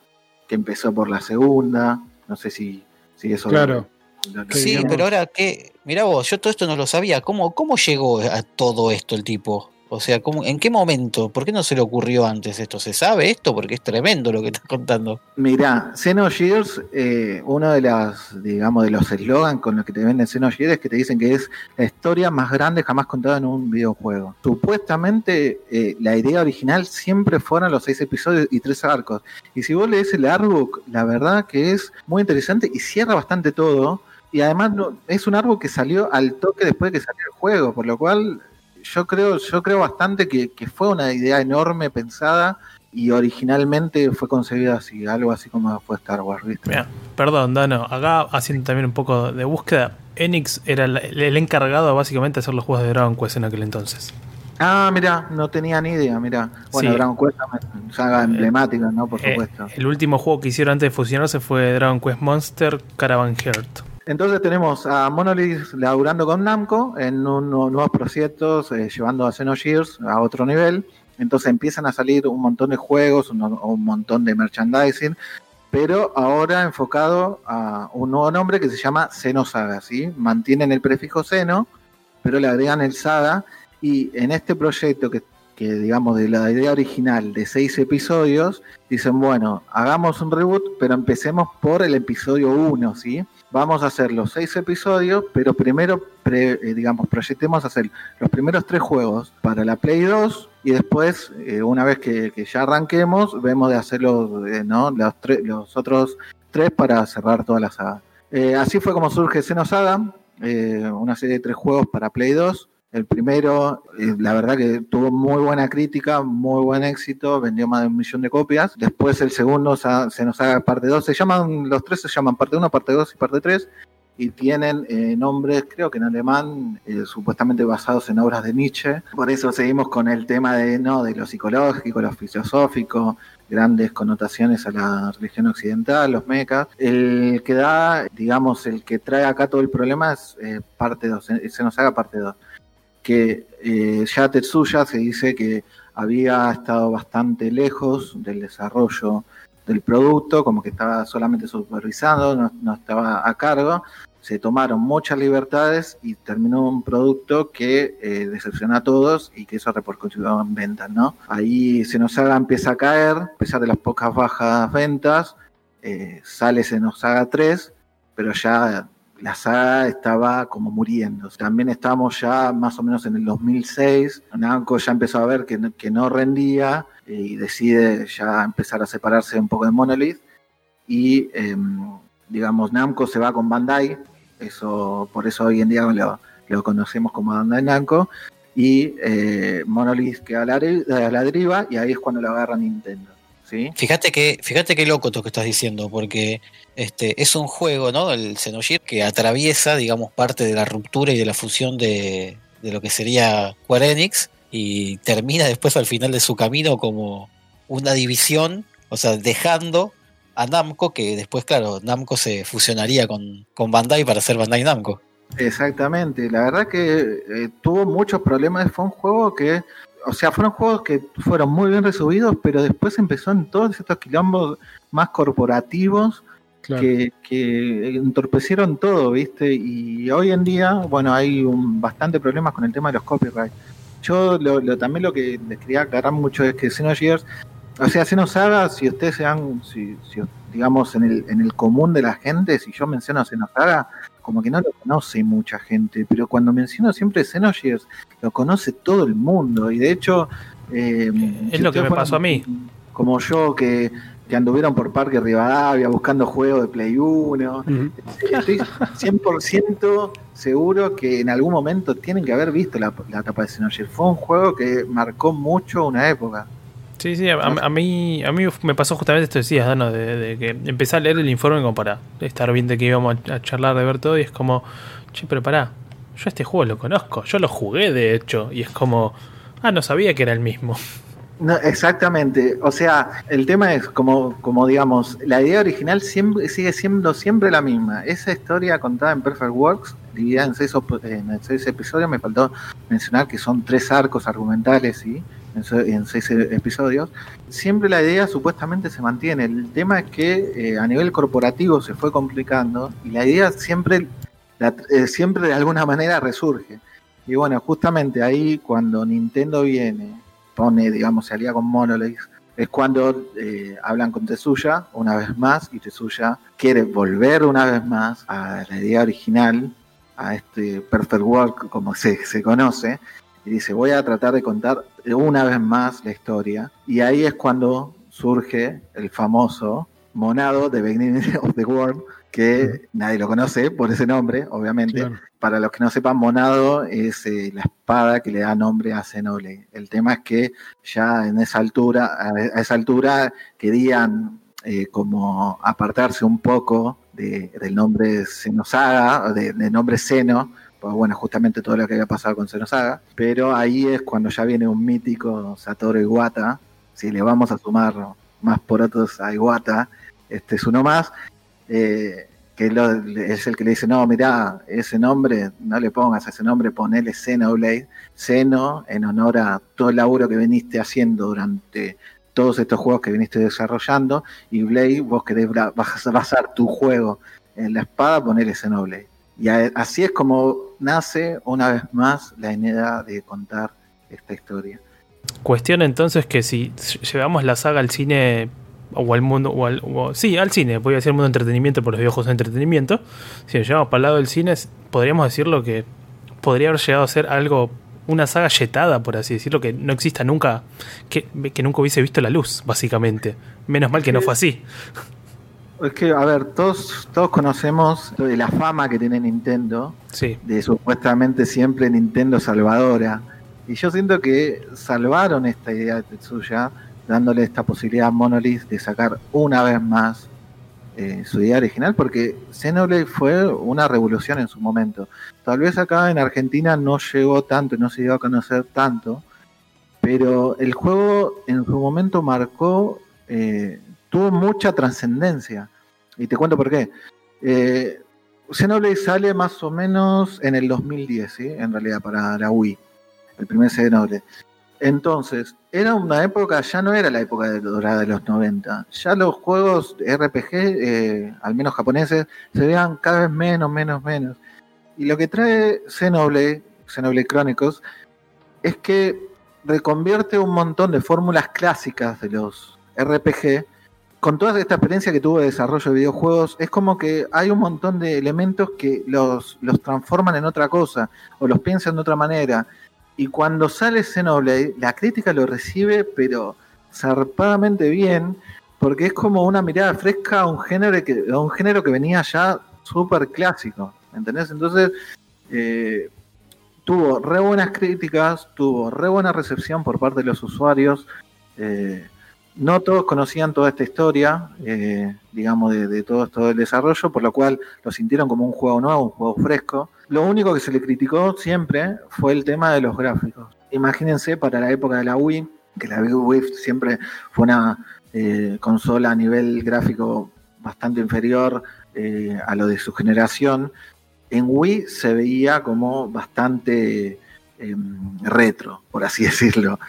que empezó por la segunda, no sé si, si eso... Claro. lo- lo- Que Sí, digamos- pero ahora que, mirá vos, yo todo esto no lo sabía. ¿Cómo, cómo llegó a todo esto el tipo? O sea, ¿cómo, ¿en qué momento? ¿Por qué no se le ocurrió antes esto? ¿Se sabe esto? Porque es tremendo lo que estás contando. Mirá, Xenogears, eh, uno de las, digamos, de los eslogans con los que te venden Xenogears es que te dicen que es la historia más grande jamás contada en un videojuego. Supuestamente, eh, la idea original siempre fueron los seis episodios y tres arcos. Y si vos lees el artbook, la verdad que es muy interesante y cierra bastante todo. Y además no, es un árbol que salió al toque después de que salió el juego, por lo cual yo creo, yo creo bastante que, que, fue una idea enorme pensada y originalmente fue concebida así, algo así como fue Star Wars, ¿viste? Mira, perdón, Dano, acá haciendo también un poco de búsqueda, Enix era el, el, encargado básicamente de hacer los juegos de Dragon Quest en aquel entonces. Ah, mira, no tenía ni idea, mira. Bueno, sí. Dragon Quest saga emblemática, ¿no? Por supuesto. Eh, el último juego que hicieron antes de fusionarse fue Dragon Quest Monster Caravan Heart. Entonces tenemos a Monolith laburando con Namco en un, nuevos proyectos, eh, llevando a Xenogears a otro nivel. Entonces empiezan a salir un montón de juegos, un, montón de merchandising, pero ahora enfocado a un nuevo nombre que se llama Xenosaga, ¿sí? Mantienen el prefijo Xeno, pero le agregan el Saga, y en este proyecto que, que digamos de la idea original de seis episodios, dicen, bueno, hagamos un reboot, pero empecemos por el episodio 1, ¿sí? Vamos a hacer los seis episodios, pero primero, pre, eh, digamos, proyectemos hacer los primeros tres juegos para la Play 2 y después, eh, una vez que, ya arranquemos, vemos de hacer los, eh, ¿no? los, los, otros tres para cerrar toda la saga. Eh, así fue como surge Xenosaga, una serie de tres juegos para Play 2. El primero, eh, la verdad que tuvo muy buena crítica, muy buen éxito, vendió más de un millón de copias. Después el segundo se nos haga parte 2. Se llaman, los tres se llaman parte 1, parte 2 y parte 3. Y tienen eh, nombres, creo que en alemán, eh, supuestamente basados en obras de Nietzsche. Por eso seguimos con el tema de, ¿no? de lo psicológico, lo filosófico, grandes connotaciones a la religión occidental, los mecas. El que da, digamos, el que trae acá todo el problema es parte 2, se nos haga parte 2 que eh, ya Tetsuya se dice que había estado bastante lejos del desarrollo del producto, como que estaba solamente supervisando, no, no, estaba a cargo. Se tomaron muchas libertades y terminó un producto que eh, decepcionó a todos y que eso repercutió en ventas, ¿no? Ahí Xenosaga empieza a caer, a pesar de las pocas bajas ventas, eh, sale Xenosaga 3, pero ya la saga estaba como muriendo. También estábamos ya más o menos en el 2006. Namco ya empezó a ver que, no rendía eh, y decide ya empezar a separarse un poco de Monolith. Y eh, digamos, Namco se va con Bandai. Eso, por eso hoy en día lo, lo conocemos como Bandai Namco. Y eh, Monolith queda a la, a la deriva y ahí es cuando lo agarra Nintendo. ¿Sí? Fíjate que, fíjate qué loco lo que estás diciendo, porque este, es un juego, ¿no? El Xenogears que atraviesa, digamos, parte de la ruptura y de la fusión de, de, lo que sería Square Enix y termina después al final de su camino como una división, o sea, dejando a Namco, que después, claro, Namco se fusionaría con, con Bandai para hacer Bandai Namco. Exactamente, la verdad que eh, tuvo muchos problemas, fue un juego que o sea, fueron juegos que fueron muy bien resubidos, pero después empezó en todos estos quilombos más corporativos claro. que, que, entorpecieron todo, ¿viste? Y hoy en día, bueno, hay un, bastante problemas con el tema de los copyrights. Yo lo, lo, también lo que les quería aclarar mucho es que Xenogears, o sea, Xenosaga, si ustedes sean, si, si, digamos, en el, en el común de la gente, si yo menciono Xenosaga, como que no lo conoce mucha gente, pero cuando menciono siempre Xenogears, lo conoce todo el mundo, y de hecho... Eh, es si lo que me pasó a mí. Como yo, que, que, anduvieron por Parque Rivadavia buscando juegos de Play 1, uh -huh. estoy 100% seguro que en algún momento tienen que haber visto la, la etapa de Xenogears. Fue un juego que marcó mucho una época. Sí, sí, a, a, mí, a mí me pasó justamente esto decías, Dano, de, de, que empecé a leer el informe como para estar bien de que íbamos a, a, charlar, de ver todo, y es como, che, pero pará, yo este juego lo conozco, yo lo jugué de hecho, y es como, ah, no sabía que era el mismo. No, exactamente, o sea, el tema es como, como digamos, la idea original siempre sigue siendo siempre la misma. Esa historia contada en Perfect Works, dividida en seis, en seis episodios, me faltó mencionar que son tres arcos argumentales, ¿sí? En seis episodios, siempre la idea supuestamente se mantiene. El tema es que eh, a nivel corporativo se fue complicando y la idea siempre, eh, siempre de alguna manera resurge. Y bueno, justamente ahí cuando Nintendo viene, pone, digamos, se alía con Monolith, es cuando eh, hablan con Tetsuya una vez más y Tetsuya quiere volver una vez más a la idea original, a este Perfect World como se conoce, y dice, voy a tratar de contar una vez más la historia. Y ahí es cuando surge el famoso monado de Beginning of the World, que nadie lo conoce por ese nombre, obviamente. Claro. Para los que no sepan, monado es eh, la espada que le da nombre a Xenoblade. El tema es que ya en esa altura, a a esa altura querían eh, como apartarse un poco de- del nombre Xenosaga, o de- del nombre Xeno, pues bueno, justamente todo lo que había pasado con Xenosaga, pero ahí es cuando ya viene un mítico Satoru Iwata, si le vamos a sumar más por otros a Iwata, este es uno más, eh, que es el que le dice, no, mirá, ese nombre, no le pongas ese nombre, ponele Xenoblade, Xeno, en honor a todo el laburo que viniste haciendo durante todos estos juegos que viniste desarrollando, y Blade, vos querés basar tu juego en la espada, ponele Xenoblade. Y a- así es como nace una vez más la idea de contar esta historia. Cuestión entonces que si llevamos la saga al cine o al mundo, o al, sí, al cine, voy a decir mundo de entretenimiento por los videojuegos de entretenimiento, si lo llevamos para el lado del cine, podríamos decirlo que podría haber llegado a ser algo, una saga yetada, por así decirlo, que no exista nunca, que, que nunca hubiese visto la luz, básicamente. Menos mal que no fue así. Es que, a ver, todos, todos conocemos de la fama que tiene Nintendo, Sí, de supuestamente siempre Nintendo salvadora. Y yo siento que salvaron esta idea de Tetsuya, dándole esta posibilidad a Monolith de sacar una vez más eh, su idea original, porque Xenoblade fue una revolución en su momento. Tal vez acá en Argentina no llegó tanto no se dio a conocer tanto, pero el juego en su momento marcó, eh, tuvo mucha trascendencia. Y te cuento por qué. Eh, sale más o menos en el 2010, ¿sí? en realidad, para la Wii. El primer Xenoblade. Entonces, era una época, ya no era la época dorada de los 90. Ya los juegos RPG, eh, al menos japoneses, se veían cada vez menos, menos, menos. Y lo que trae Xenoblade, Xenoblade Chronicles, es que reconvierte un montón de fórmulas clásicas de los RPG con toda esta experiencia que tuvo de desarrollo de videojuegos, es como que hay un montón de elementos que los transforman en otra cosa o los piensan de otra manera. Y cuando sale Xenoblade, la crítica lo recibe, pero zarpadamente bien, porque es como una mirada fresca a un género que, a un género que venía ya súper clásico. ¿Entendés? Entonces, eh, tuvo re buenas críticas, tuvo re buena recepción por parte de los usuarios. eh, no todos conocían toda esta historia, eh, digamos, de, de todo, todo el desarrollo, por lo cual lo sintieron como un juego nuevo, un juego fresco. Lo único que se le criticó siempre fue el tema de los gráficos. Imagínense para la época de la Wii, que la Wii siempre fue una eh, consola a nivel gráfico bastante inferior eh, a lo de su generación. En Wii se veía como bastante eh, retro, por así decirlo.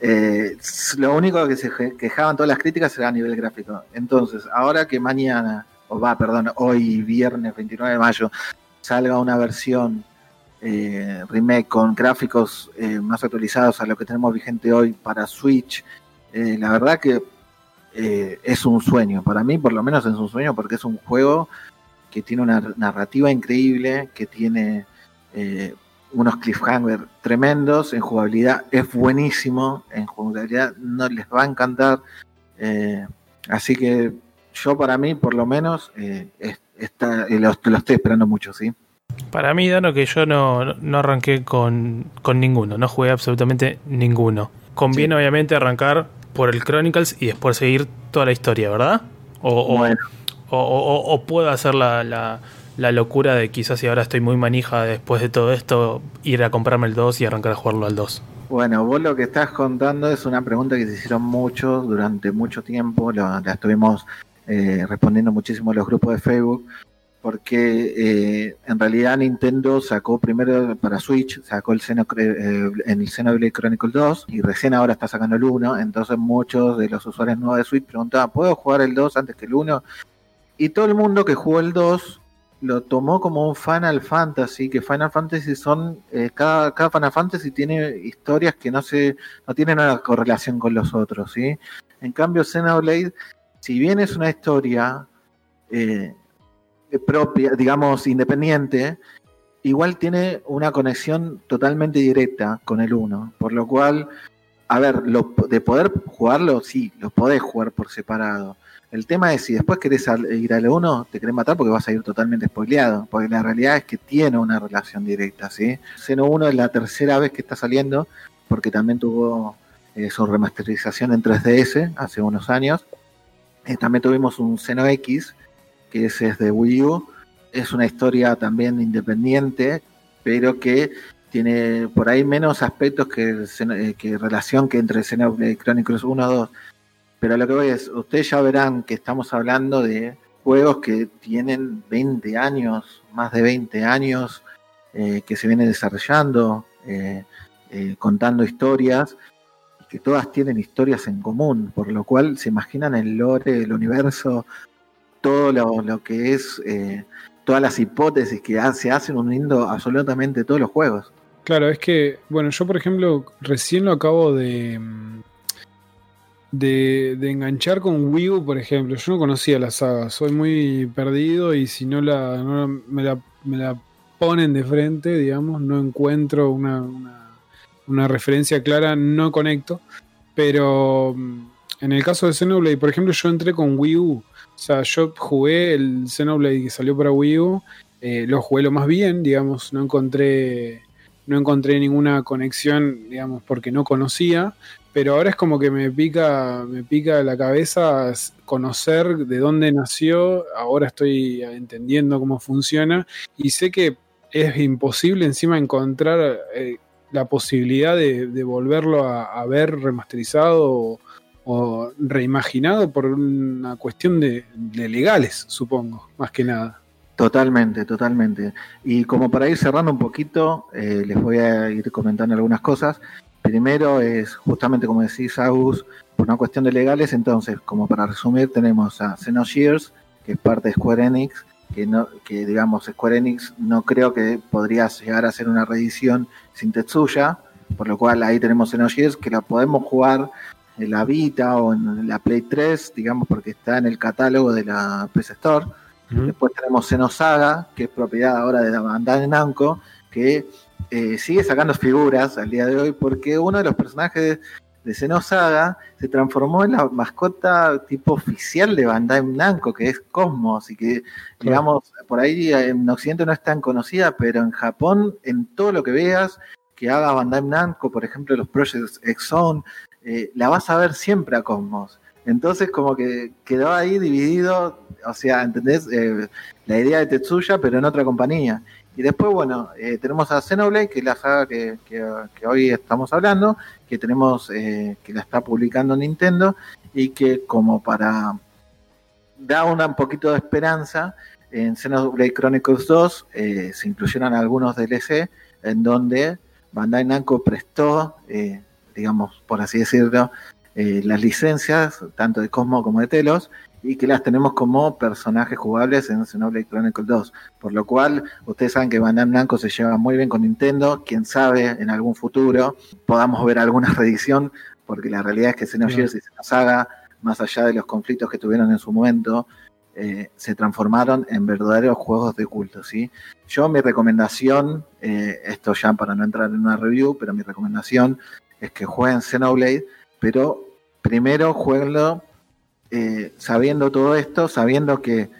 Eh, lo único que se quejaban todas las críticas era a nivel gráfico. Entonces, ahora que mañana, o va, perdón, hoy viernes 29 de mayo, salga una versión eh, remake con gráficos eh, más actualizados a lo que tenemos vigente hoy para Switch, eh, la verdad que eh, es un sueño. Para mí, por lo menos, es un sueño porque es un juego que tiene una narrativa increíble, que tiene unos cliffhangers tremendos, en jugabilidad es buenísimo, en jugabilidad no les va a encantar. así que yo para mí, por lo menos, es- está, eh, lo, lo estoy esperando mucho, ¿sí? Para mí, Dano, que yo no, no arranqué con, con ninguno, no jugué absolutamente ninguno. Conviene, Sí. obviamente, arrancar por el Chronicles y después seguir toda la historia, ¿verdad? O, o- Bueno, o, o- o puedo hacer la, la- la locura de quizás si ahora estoy muy manija después de todo esto, ir a comprarme el 2 y arrancar a jugarlo al 2. Bueno, vos lo que estás contando es una pregunta que se hicieron muchos durante mucho tiempo, la estuvimos eh, respondiendo muchísimo en los grupos de Facebook, porque eh, en realidad Nintendo sacó primero para Switch, sacó el Xeno, eh, en el Xenoblade Chronicles 2 y recién ahora está sacando el 1, entonces muchos de los usuarios nuevos de Switch preguntaban, ¿puedo jugar el 2 antes que el 1? Y todo el mundo que jugó el 2 lo tomó como un Final Fantasy, que Final Fantasy son, eh, cada, cada Final Fantasy tiene historias que no se, no tienen una correlación con los otros, ¿sí? En cambio, Xenoblade, si bien es una historia eh, propia, digamos, independiente, igual tiene una conexión totalmente directa con el 1, por lo cual, a ver, de poder jugarlo, sí, lo podés jugar por separado el tema es si después querés ir al 1, te querés matar porque vas a ir totalmente spoileado. Porque la realidad es que tiene una relación directa, ¿sí? Xeno 1 es la tercera vez que está saliendo, porque también tuvo eh, su remasterización en 3DS hace unos años. Eh, también tuvimos un Xeno X, que ese es de Wii U. Es una historia también independiente, pero que tiene por ahí menos aspectos que, eh, que relación que entre Xenoblade Chronicles 1 2 pero lo que voy es, ustedes ya verán que estamos hablando de juegos que tienen 20 años, más de 20 años, eh, que se vienen desarrollando, eh, eh, contando historias, que todas tienen historias en común, por lo cual se imaginan el lore, el universo, todo lo, que es, todas las hipótesis que se hacen uniendo absolutamente todos los juegos. Claro, es que, bueno, yo por ejemplo recién lo acabo de, mm, de, enganchar con Wii U, por ejemplo. Yo no conocía la saga, soy muy perdido y si no, la, me, la, ponen de frente, digamos, no encuentro una, referencia clara, no conecto. Pero mm, en el caso de Xenoblade, por ejemplo, yo entré con Wii U. O sea, yo jugué el Xenoblade que salió para Wii U, eh, lo jugué lo más bien, digamos, no encontré no encontré ninguna conexión, digamos, porque no conocía, pero ahora es como que me pica, me pica la cabeza conocer de dónde nació, ahora estoy entendiendo cómo funciona y sé que es imposible encima encontrar eh, la posibilidad de, volverlo a, ver remasterizado o, reimaginado por una cuestión de, legales, supongo, más que nada. Totalmente, totalmente. Y como para ir cerrando un poquito, eh, les voy a ir comentando algunas cosas. Primero es justamente como decís, Agus, por una cuestión de legales. Entonces, como para resumir, tenemos a Xenogears, que es parte de Square Enix, que, no, que digamos Square Enix no creo que podría llegar a ser una reedición sin Tetsuya, por lo cual ahí tenemos Xenogears que la podemos jugar en la Vita o en la Play 3, digamos, porque está en el catálogo de la PS Store. Después tenemos Xenosaga, que es propiedad ahora de la Bandai Namco, que eh, sigue sacando figuras al día de hoy porque uno de los personajes de Xenosaga se transformó en la mascota tipo oficial de Bandai Namco, que es Cosmos, y que, digamos, por ahí en Occidente no es tan conocida, pero en Japón, en todo lo que veas que haga Bandai Namco, por ejemplo, los Projects Exxon, eh, la vas a ver siempre a Cosmos. Entonces, como que quedó ahí dividido, o sea, ¿entendés? Eh, la idea de Tetsuya, pero en otra compañía. Y después, bueno, eh, tenemos a Xenoblade, que es la saga que, hoy estamos hablando, que tenemos, eh, que la está publicando Nintendo, y que como para dar un poquito de esperanza, en Xenoblade Chronicles 2 eh, se incluyeron algunos DLC en donde Bandai Namco prestó, digamos, por así decirlo, las licencias, tanto de Cosmo como de Telos, y que las tenemos como personajes jugables en Xenoblade Chronicles 2. Por lo cual, ustedes saben que Bandai Namco se lleva muy bien con Nintendo. Quién sabe, en algún futuro podamos ver alguna reedición, porque la realidad es que Xenogears y Xenosaga, más allá de los conflictos que tuvieron en su momento, eh, se transformaron en verdaderos juegos de culto. ¿sí? Yo, mi recomendación, eh, esto ya para no entrar en una review, pero mi recomendación es que jueguen Xenoblade, pero primero jueguenlo eh, sabiendo todo esto, sabiendo que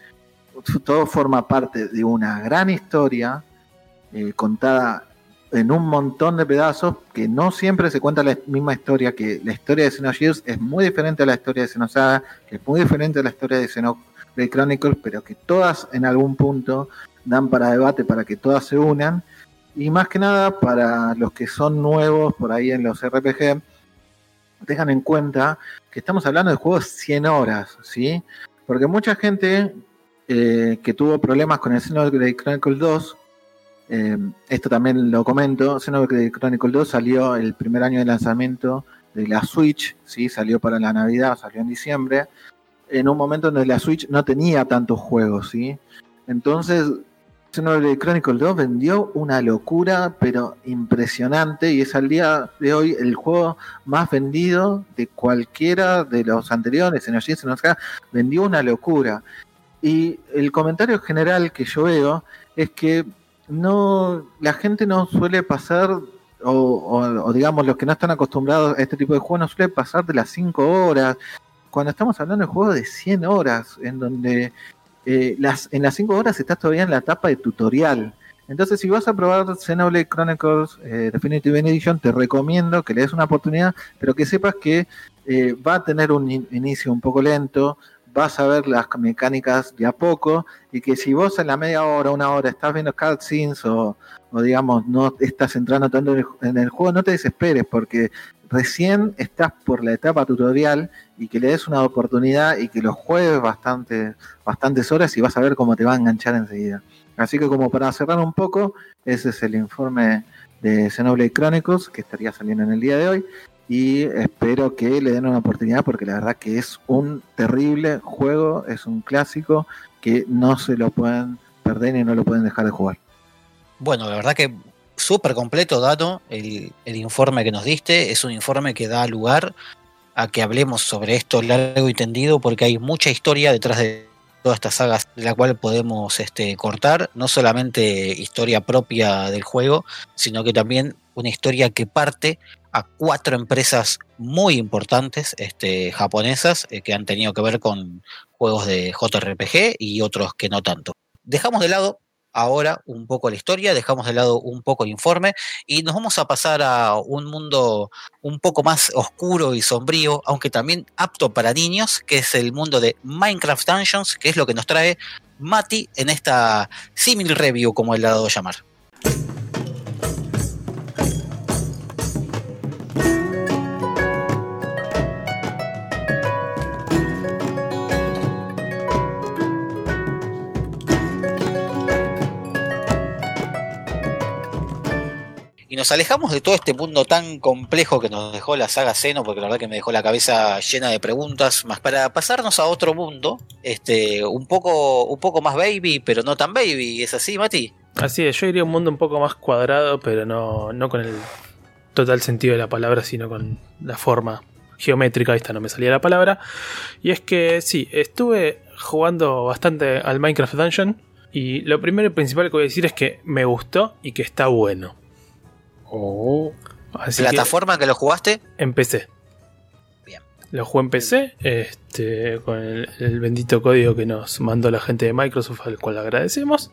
todo forma parte de una gran historia eh, contada en un montón de pedazos que no siempre se cuenta la misma historia, que la historia de Xenogears es muy diferente a la historia de Xenosaga, que es muy diferente a la historia de Xenoblade Chronicles, pero que todas en algún punto dan para debate, para que todas se unan, y más que nada para los que son nuevos por ahí en los RPG, tengan en cuenta que estamos hablando de juegos 100 horas, ¿sí? Porque mucha gente eh, que tuvo problemas con el Xenoblade Chronicles 2, eh, esto también lo comento, Xenoblade Chronicles 2 salió el primer año de lanzamiento de la Switch, ¿sí? Salió para la Navidad, salió en diciembre, en un momento donde la Switch no tenía tantos juegos, ¿sí? Entonces, Xenoblade Chronicles 2 vendió una locura, pero impresionante, y es al día de hoy el juego más vendido de cualquiera de los anteriores, en Xenogenesis, en vendió una locura. Y el comentario general que yo veo es que no la gente no suele pasar, o digamos los que no están acostumbrados a este tipo de juegos, no suele pasar de las 5 horas. Cuando estamos hablando de juegos de 100 horas, en donde eh, las, en las 5 horas estás todavía en la etapa de tutorial. Entonces, si vas a probar Xenoblade Chronicles eh, Definitive Edition, te recomiendo que le des una oportunidad, pero que sepas que eh, va a tener un in- inicio un poco lento, vas a ver las mecánicas de a poco, y que si vos en la media hora, una hora, estás viendo cutscenes o, o digamos, no estás entrando tanto en el, en el juego, no te desesperes, porque recién estás por la etapa tutorial y que le des una oportunidad y que lo juegues bastante, bastantes horas y vas a ver cómo te va a enganchar enseguida. Así que como para cerrar un poco, ese es el informe de Xenoblade Chronicles que estaría saliendo en el día de hoy y espero que le den una oportunidad porque la verdad que es un terrible juego, es un clásico que no se lo pueden perder y no lo pueden dejar de jugar. Bueno, la verdad que súper completo, Dato, el, el informe que nos diste. Es un informe que da lugar a que hablemos sobre esto largo y tendido, porque hay mucha historia detrás de todas estas sagas de la cual podemos este, cortar, no solamente historia propia del juego, sino que también una historia que parte a cuatro empresas muy importantes este, japonesas eh, que han tenido que ver con juegos de JRPG y otros que no tanto. Dejamos de lado ahora un poco la historia, dejamos de lado un poco el informe y nos vamos a pasar a un mundo un poco más oscuro y sombrío, aunque también apto para niños, que es el mundo de Minecraft Dungeons, que es lo que nos trae Mati en esta simil review, como le ha dado llamar. Nos alejamos de todo este mundo tan complejo que nos dejó la saga Xeno, porque la verdad que me dejó la cabeza llena de preguntas, más para pasarnos a otro mundo, este, un poco, un poco más baby, pero no tan baby, ¿es así, Mati? Así es, yo iría a un mundo un poco más cuadrado, pero no, no con el total sentido de la palabra, sino con la forma geométrica, esta no me salía la palabra. Y es que sí, estuve jugando bastante al Minecraft Dungeon. Y lo primero y principal que voy a decir es que me gustó y que está bueno. Oh. Así ¿Plataforma que lo jugaste? en PC. Bien. Lo jugué en PC, este, con el, el bendito código que nos mandó la gente de Microsoft, al cual agradecemos.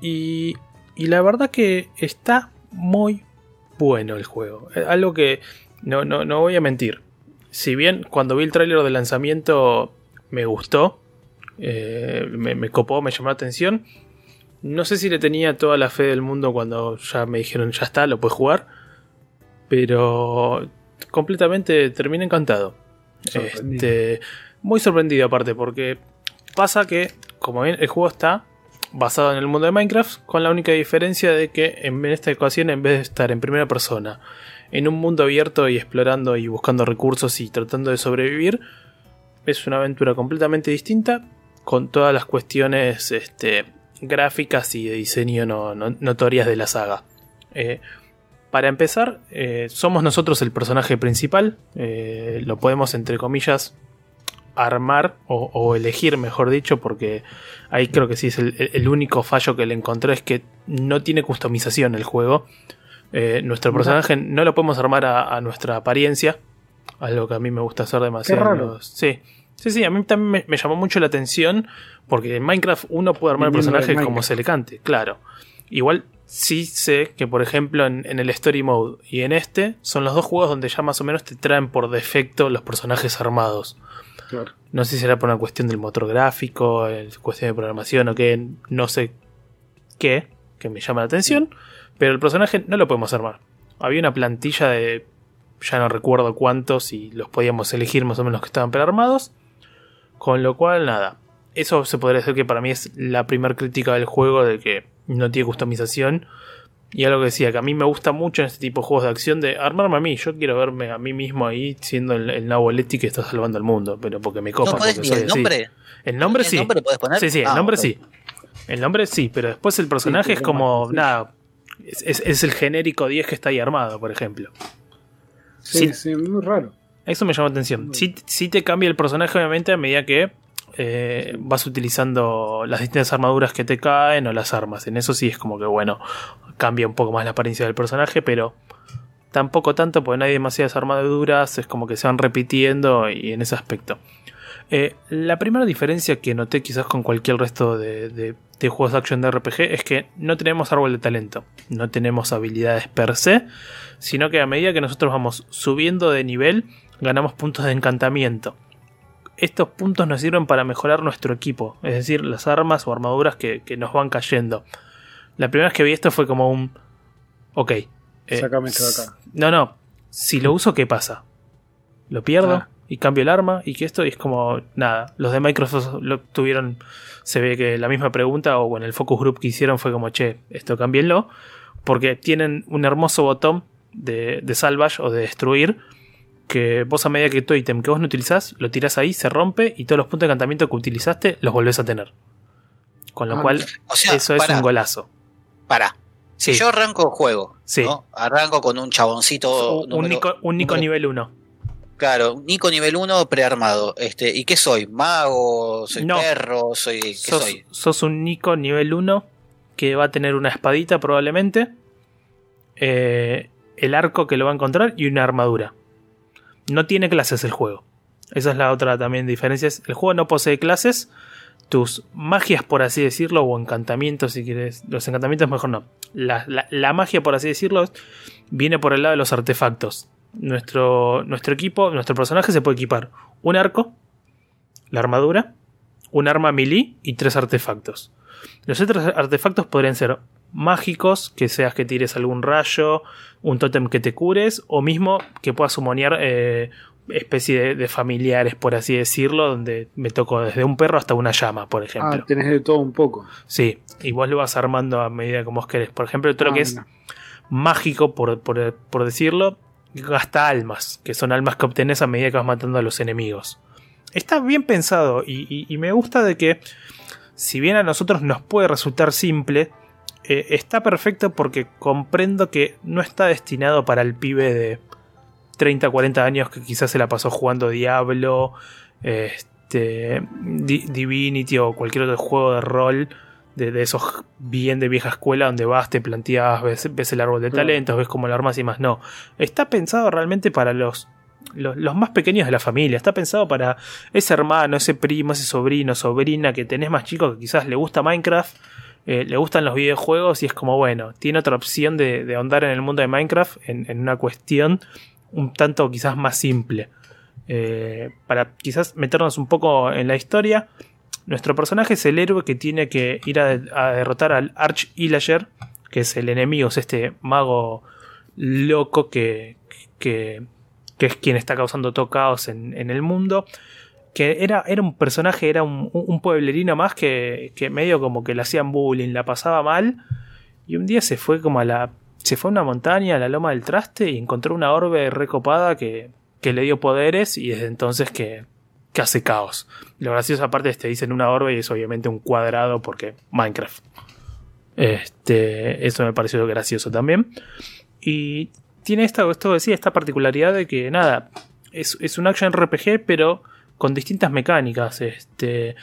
Y, y la verdad que está muy bueno el juego. Eh, Algo que no, no, no voy a mentir. Si bien cuando vi el tráiler de lanzamiento me gustó, eh, me, me copó, me llamó la atención. No sé si le tenía toda la fe del mundo cuando ya me dijeron ya está, lo puedes jugar. Pero completamente terminé encantado. Este, muy sorprendido aparte, porque pasa que, como ven, el juego está basado en el mundo de Minecraft, con la única diferencia de que en esta ocasión, en vez de estar en primera persona, en un mundo abierto y explorando y buscando recursos y tratando de sobrevivir, es una aventura completamente distinta, con todas las cuestiones este, gráficas y de diseño no- no- notorias de la saga. Eh, para empezar, eh, somos nosotros el personaje principal. eh, lo podemos, entre comillas, armar o, o elegir, mejor dicho, porque ahí creo que sí es el, el único fallo que le encontré, es que no tiene customización el juego. Nuestro personaje no lo podemos armar a, a nuestra apariencia, algo que a mí me gusta hacer demasiado. Qué raro. Sí. Sí, sí, a mí también me, me llamó mucho la atención porque en Minecraft uno puede armar el personaje como se le cante, claro. Igual sí sé que, por ejemplo, en, en el Story Mode y en este son los dos juegos donde ya más o menos te traen por defecto los personajes armados. Claro. No sé si será por una cuestión del motor gráfico, cuestión de programación o qué, no sé qué, que me llama la atención, pero el personaje no lo podemos armar. Había una plantilla de ya no recuerdo cuántos y los podíamos elegir más o menos que estaban prearmados, con lo cual nada. Eso se podría decir que para mí es la primera crítica del juego de que no tiene customización. Y algo que decía, que a mí me gusta mucho en este tipo de juegos de acción de armarme a mí. Yo quiero verme a mí mismo ahí siendo el, el Nabo Leti que está salvando el mundo, pero porque me copa. ¿No podés soy el nombre? El nombre ¿El sí. nombre podés poner? Sí, sí, el Ah, nombre sí. El nombre sí, pero después el personaje Sí, es como, nada, es, es- es el genérico 10 que está ahí armado, por ejemplo. Sí, Sí. sí, muy raro. Eso me llamó la atención. Sí, sí te cambia el personaje, obviamente, a medida que eh, vas utilizando las distintas armaduras que te caen o las armas. En eso sí es como que, bueno, cambia un poco más la apariencia del personaje, pero tampoco tanto, porque no hay demasiadas armaduras, es como que se van repitiendo y en ese aspecto. Eh, la primera diferencia que noté quizás con cualquier resto de, de- de juegos de action de RPG es que no tenemos árbol de talento, no tenemos habilidades per se, sino que a medida que nosotros vamos subiendo de nivel, ganamos puntos de encantamiento. Estos puntos nos sirven para mejorar nuestro equipo, es decir, las armas o armaduras que, que nos van cayendo. La primera vez que vi esto fue como un... Ok. eh, Sácame esto de acá. No, no. Si lo uso, ¿qué pasa? Lo pierdo Ah. y cambio el arma y que esto y es como nada. Los de Microsoft lo tuvieron, se ve que la misma pregunta o en el focus group que hicieron fue como, che, esto cámbienlo. Porque tienen un hermoso botón de, de salvage o de destruir que vos a medida que tu ítem que vos no utilizás, lo tirás ahí, se rompe y todos los puntos de encantamiento que utilizaste los volvés a tener. Con lo Ah, cual, O sea, eso es un golazo. pará. Si Sí. yo arranco el juego, Sí. ¿no? arranco con un chaboncito. un, número- Nico, un Nico número- nivel 1. Claro, Nico nivel 1 prearmado. Este, ¿Y qué soy? ¿Mago? ¿Soy No. perro? ¿Soy qué sos, soy? sos un Nico nivel 1 que va a tener una espadita probablemente, eh, el arco que lo va a encontrar y una armadura. No tiene clases el juego. Esa es la otra también diferencia. El juego no posee clases. Tus magias, por así decirlo, o encantamientos, si quieres. Los encantamientos mejor no. La, la- la magia, por así decirlo, viene por el lado de los artefactos. Nuestro, nuestro equipo, nuestro personaje se puede equipar un arco, la armadura, un arma melee y tres artefactos. Los otros artefactos podrían ser mágicos, que seas que tires algún rayo, un tótem que te cures, o mismo que puedas sumonear eh, especie de, de familiares, por así decirlo, donde me tocó desde un perro hasta una llama, por ejemplo. Ah, tenés de todo un poco. Sí, y vos lo vas armando a medida que vos querés. Por ejemplo, todo lo Ah, que es mágico, por, por- por decirlo, gasta almas, que son almas que obtenés a medida que vas matando a los enemigos. Está bien pensado y, y- y me gusta de que, si bien a nosotros nos puede resultar simple, eh, está perfecto porque comprendo que no está destinado para el pibe de 30, 40 años que quizás se la pasó jugando Diablo, este, Di- Divinity o cualquier otro juego de rol de, de esos bien de vieja escuela donde vas, te planteas, ves, ves el árbol de Claro. talentos, ves cómo lo armas y más. No, está pensado realmente para los, los, más pequeños de la familia. Está pensado para ese hermano, ese primo, ese sobrino, sobrina que tenés más chico que quizás le gusta Minecraft. eh, le gustan los videojuegos y es como bueno, tiene otra opción de, de ahondar en el mundo de Minecraft en, en una cuestión un tanto quizás más simple. Eh, para quizás meternos un poco en la historia, nuestro personaje es el héroe que tiene que ir a, a derrotar al Arch Illager, que es el enemigo, es este mago loco que, que, que es quien está causando todo caos en, en el mundo. Que era, era un personaje, era un, un pueblerino más que, que medio como que le hacían bullying, la pasaba mal. Y un día se fue como a la. Se fue a una montaña, a la loma del traste, y encontró una orbe recopada que, que le dio poderes, y desde entonces que, que hace caos. Lo gracioso aparte es que dicen una orbe y es obviamente un cuadrado porque Minecraft. Este, eso me pareció gracioso también. Y tiene esta, esto decía, esta particularidad de que nada, es, es un action RPG pero con distintas mecánicas. Este,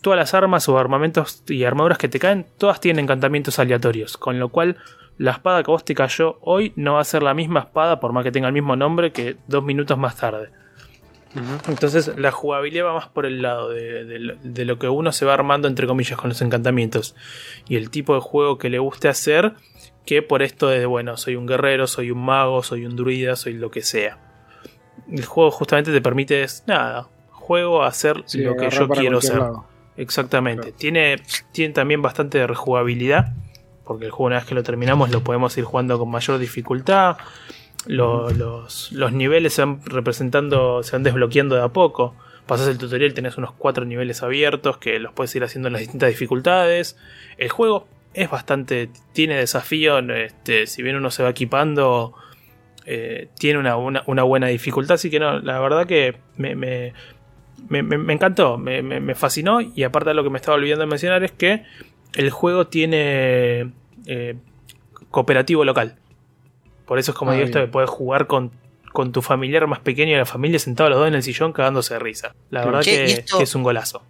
todas las armas o armamentos y armaduras que te caen, todas tienen encantamientos aleatorios. Con lo cual la espada que vos te cayó hoy no va a ser la misma espada por más que tenga el mismo nombre que dos minutos más tarde. Entonces la jugabilidad va más por el lado de, de de lo que uno se va armando entre comillas con los encantamientos y el tipo de juego que le guste hacer que por esto de bueno soy un guerrero, soy un mago, soy un druida, soy lo que sea. El juego justamente te permite nada, juego a hacer Sí, lo que yo quiero lado. Exactamente. Claro. Tiene, tiene también bastante de rejugabilidad. Porque el juego, una vez que lo terminamos, lo podemos ir jugando con mayor dificultad. Lo- los, los niveles se van representando, se van desbloqueando de a poco. Pasas el tutorial, tenés unos cuatro niveles abiertos que los puedes ir haciendo en las distintas dificultades. El juego es bastante. tiene desafío. Este, si bien uno se va equipando, eh, tiene una, una- una buena dificultad. Así que no, la verdad que me, me- me, encantó, me, me- me fascinó y aparte de lo que me estaba olvidando de mencionar es que el juego tiene eh, cooperativo local. Por eso es como Ah, digo esto bien. de poder jugar con, con tu familiar más pequeño y la familia sentados los dos en el sillón cagándose de risa. La verdad Che, que, y esto- que es un golazo.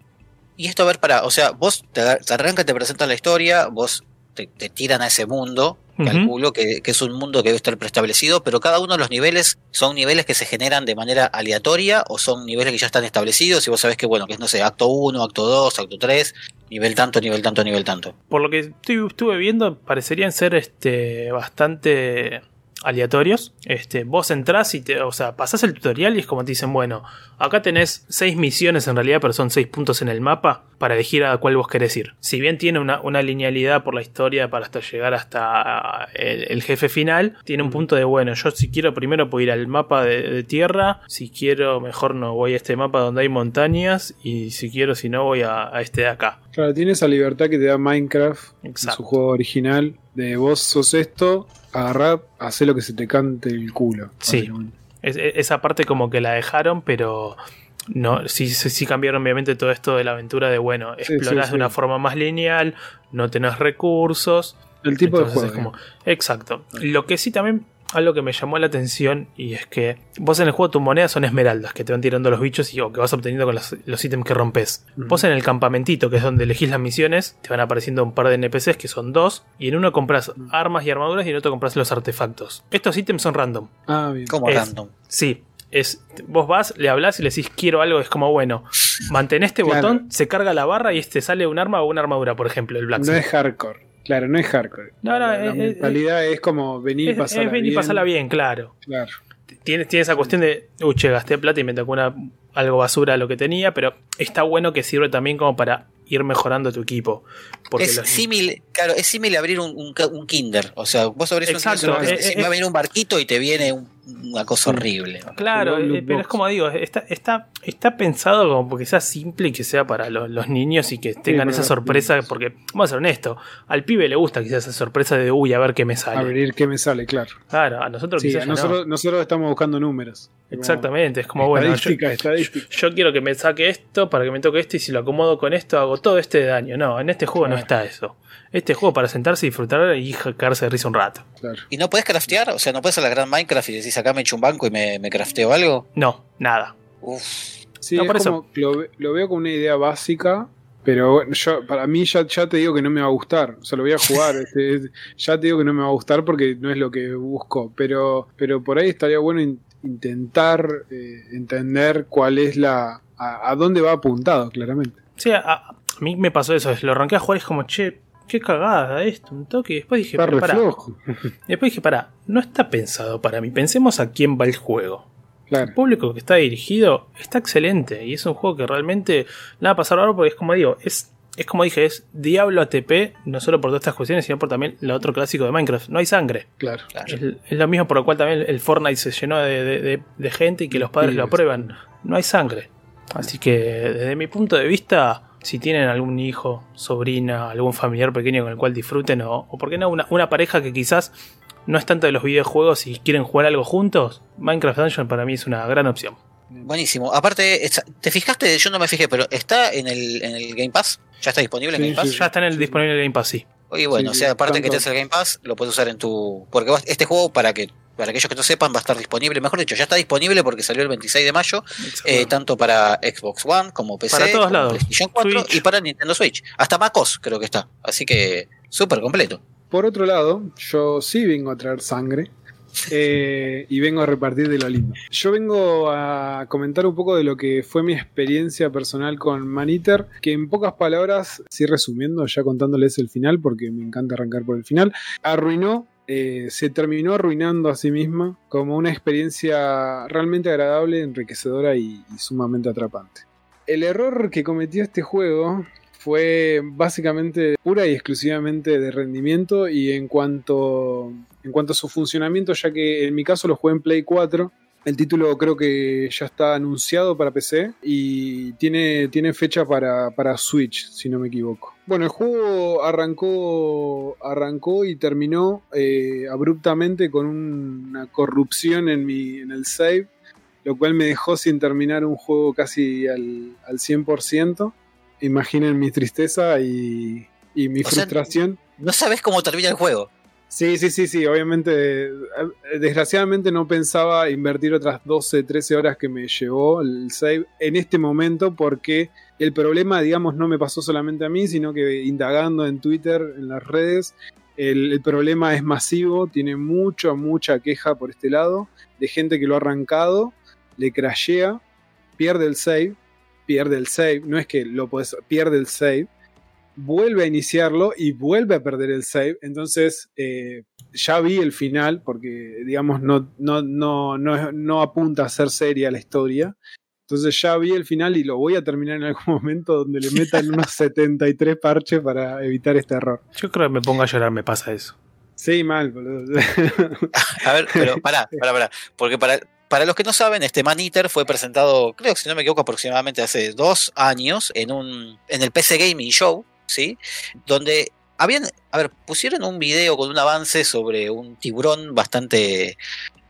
Y esto, a ver, para, o sea, vos te, te arrancan, te presentan la historia, vos te, te tiran a ese mundo, calculo que, que es un mundo que debe estar preestablecido, pero cada uno de los niveles son niveles que se generan de manera aleatoria o son niveles que ya están establecidos y vos sabés que, bueno, que es, no sé, acto 1, acto 2, acto 3, nivel tanto, nivel tanto, nivel tanto. Por lo que estuve viendo, parecerían ser este bastante aleatorios. Este, vos entrás y te, o sea, pasás el tutorial y es como te dicen, bueno, acá tenés seis misiones en realidad, pero son seis puntos en el mapa para elegir a cuál vos querés ir. Si bien tiene una, una linealidad por la historia para hasta llegar hasta el, el jefe final, tiene un punto de, bueno, yo si quiero primero puedo ir al mapa de, de tierra, si quiero mejor no voy a este mapa donde hay montañas y si quiero si no voy a, a este de acá. Claro, tiene esa libertad que te da Minecraft en su juego original. De vos sos esto, agarrá, hacé lo que se te cante el culo. Sí. Es- esa parte como que la dejaron, pero no, sí, sí, sí cambiaron obviamente todo esto de la aventura de bueno, Sí, explorás de una forma más lineal, no tenés recursos. El tipo entonces de es juego. como- exacto. Lo que sí también, algo que me llamó la atención, y es que vos en el juego tus monedas son esmeraldas, que te van tirando los bichos y o que vas obteniendo con los, los ítems que rompes. Vos en el campamentito, que es donde elegís las misiones, te van apareciendo un par de NPCs que son dos, y en uno compras armas y armaduras y en otro compras los artefactos. Estos ítems son random. Ah, bien. Como Es- random. Sí, es, vos vas, le hablas y le decís quiero algo, es como bueno, mantén este Claro. botón, se carga la barra y este sale un arma o una armadura, por ejemplo, el No Blacksmith. es hardcore. Claro, no es hardcore. No, no, la, es- es- mentalidad es, como venir y es, pasarla es ven y bien. pasarla bien, claro. Claro. Tiene, tiene esa cuestión de, uy, che, gasté plata y me tocó una, algo basura lo que tenía, pero está bueno que sirve también como para ir mejorando tu equipo. Porque es los- símil, claro, es símil abrir un, un kinder. O sea, vos abrís Exacto, un kinder, si eh, va a venir un barquito y te viene un- una cosa horrible. Claro, eh, pero es como digo, está, está, está pensado como porque sea simple y que sea para los, los niños y que tengan esa sorpresa, niños. porque, vamos a ser honestos, al pibe le gusta quizás esa sorpresa de, uy, a ver qué me sale. Abrir qué me sale, claro. Claro, a nosotros Sí, quizás a no. nosotros, nosotros estamos buscando números. Exactamente, es como, bueno, yo, Estadística, estadística. yo quiero que me saque esto para que me toque esto y si lo acomodo con esto hago todo este daño. No, en este juego no está eso. Este juego para sentarse y disfrutar y cagarse de risa un rato. Claro. ¿Y no puedes craftear? O sea, ¿no puedes a la gran Minecraft y decís acá me echo un banco y me, me crafteo algo? No, nada. Uf. Sí, No, es por como lo, ve- lo veo como una idea básica, pero bueno, yo, para mí ya, ya te digo que no me va a gustar. O sea, lo voy a jugar. este, es- ya te digo que no me va a gustar porque no es lo que busco. Pero, pero por ahí estaría bueno in- intentar eh, entender cuál es la. A, a dónde va apuntado, claramente. Sí, a, a mí me pasó eso. Lo arranqué a jugar y es como, che, qué cagada esto, un toque. Y después dije, Está pará. Después dije, pará, no está pensado para mí. Pensemos a quién va el juego. El público que está dirigido está excelente. Y es un juego que realmente nada va a pasar ahora porque es como digo, es, es como dije, es Diablo ATP, no solo por todas estas cuestiones, sino por también lo otro clásico de Minecraft. No hay sangre. Claro. Claro. Es, es lo mismo por lo cual también el Fortnite se llenó de, de- de- de gente y que los padres lo aprueban. No hay sangre. Así que desde mi punto de vista, si tienen algún hijo, sobrina, algún familiar pequeño con el cual disfruten, o, o por qué no, una, una pareja que quizás no es tanto de los videojuegos y quieren jugar algo juntos, Minecraft Dungeon para mí es una gran opción. Buenísimo. Aparte, ¿te fijaste? Yo no me fijé, pero ¿está en el, en el Game Pass? ¿Ya está disponible en Sí, Game Pass? sí, Ya está en el disponible en el Game Pass, sí. Oye, bueno, Sí, o sea, aparte que tanto- estés el Game Pass, lo puedes usar en tu. Porque este juego, para que para aquellos que no sepan, va a estar disponible. Mejor dicho, ya está disponible porque salió el 26 de mayo, eh, tanto para Xbox One como PC, Para todos como lados. PlayStation 4 Switch. y para Nintendo Switch. Hasta MacOS creo que está. Así que súper completo. Por otro lado, yo sí vengo a traer sangre. eh, y vengo a repartir de lo lindo. Yo vengo a comentar un poco de lo que fue mi experiencia personal con Maniter, que en pocas palabras, sí resumiendo, ya contándoles el final, porque me encanta arrancar por el final, arruinó, eh, se terminó arruinando a sí misma como una experiencia realmente agradable, enriquecedora y- sumamente atrapante. El error que cometió este juego fue básicamente pura y exclusivamente de rendimiento y en cuanto, en cuanto a su funcionamiento, ya que en mi caso lo jugué en Play 4. El título creo que ya está anunciado para PC y tiene, tiene fecha para, para Switch, si no me equivoco. Bueno, el juego arrancó, arrancó y terminó eh, abruptamente con una corrupción en, mi, en el save, lo cual me dejó sin terminar un juego casi al, al 100%. Imaginen mi tristeza y, Y mi O sea, frustración. No sabes cómo termina el juego. Sí, sí, sí, sí, obviamente. eh, Desgraciadamente no pensaba invertir otras 12, 13 horas que me llevó el save en este momento porque el problema, digamos, no me pasó solamente a mí, sino que indagando en Twitter, en las redes, el, problema es masivo, tiene mucha, mucha queja por este lado, de gente que lo ha arrancado, le crashea, pierde el save, pierde el save, no es que lo puedes, pierde el save, vuelve a iniciarlo y vuelve a perder el save. Entonces, eh, ya vi el final, porque digamos, no, no, no, no, no apunta a ser seria la historia. Entonces ya vi el final y lo voy a terminar en algún momento donde le metan unos 73 parches para evitar este error. Yo creo que me pongo a llorar, me pasa eso. Sí, mal, boludo. A ver, pero pará, pará, pará. Porque para, para los que no saben, este Man Eater fue presentado, creo que si no me equivoco, aproximadamente hace dos años en un en el PC Gaming Show, ¿sí? Donde habían, a ver, pusieron un video con un avance sobre un tiburón bastante,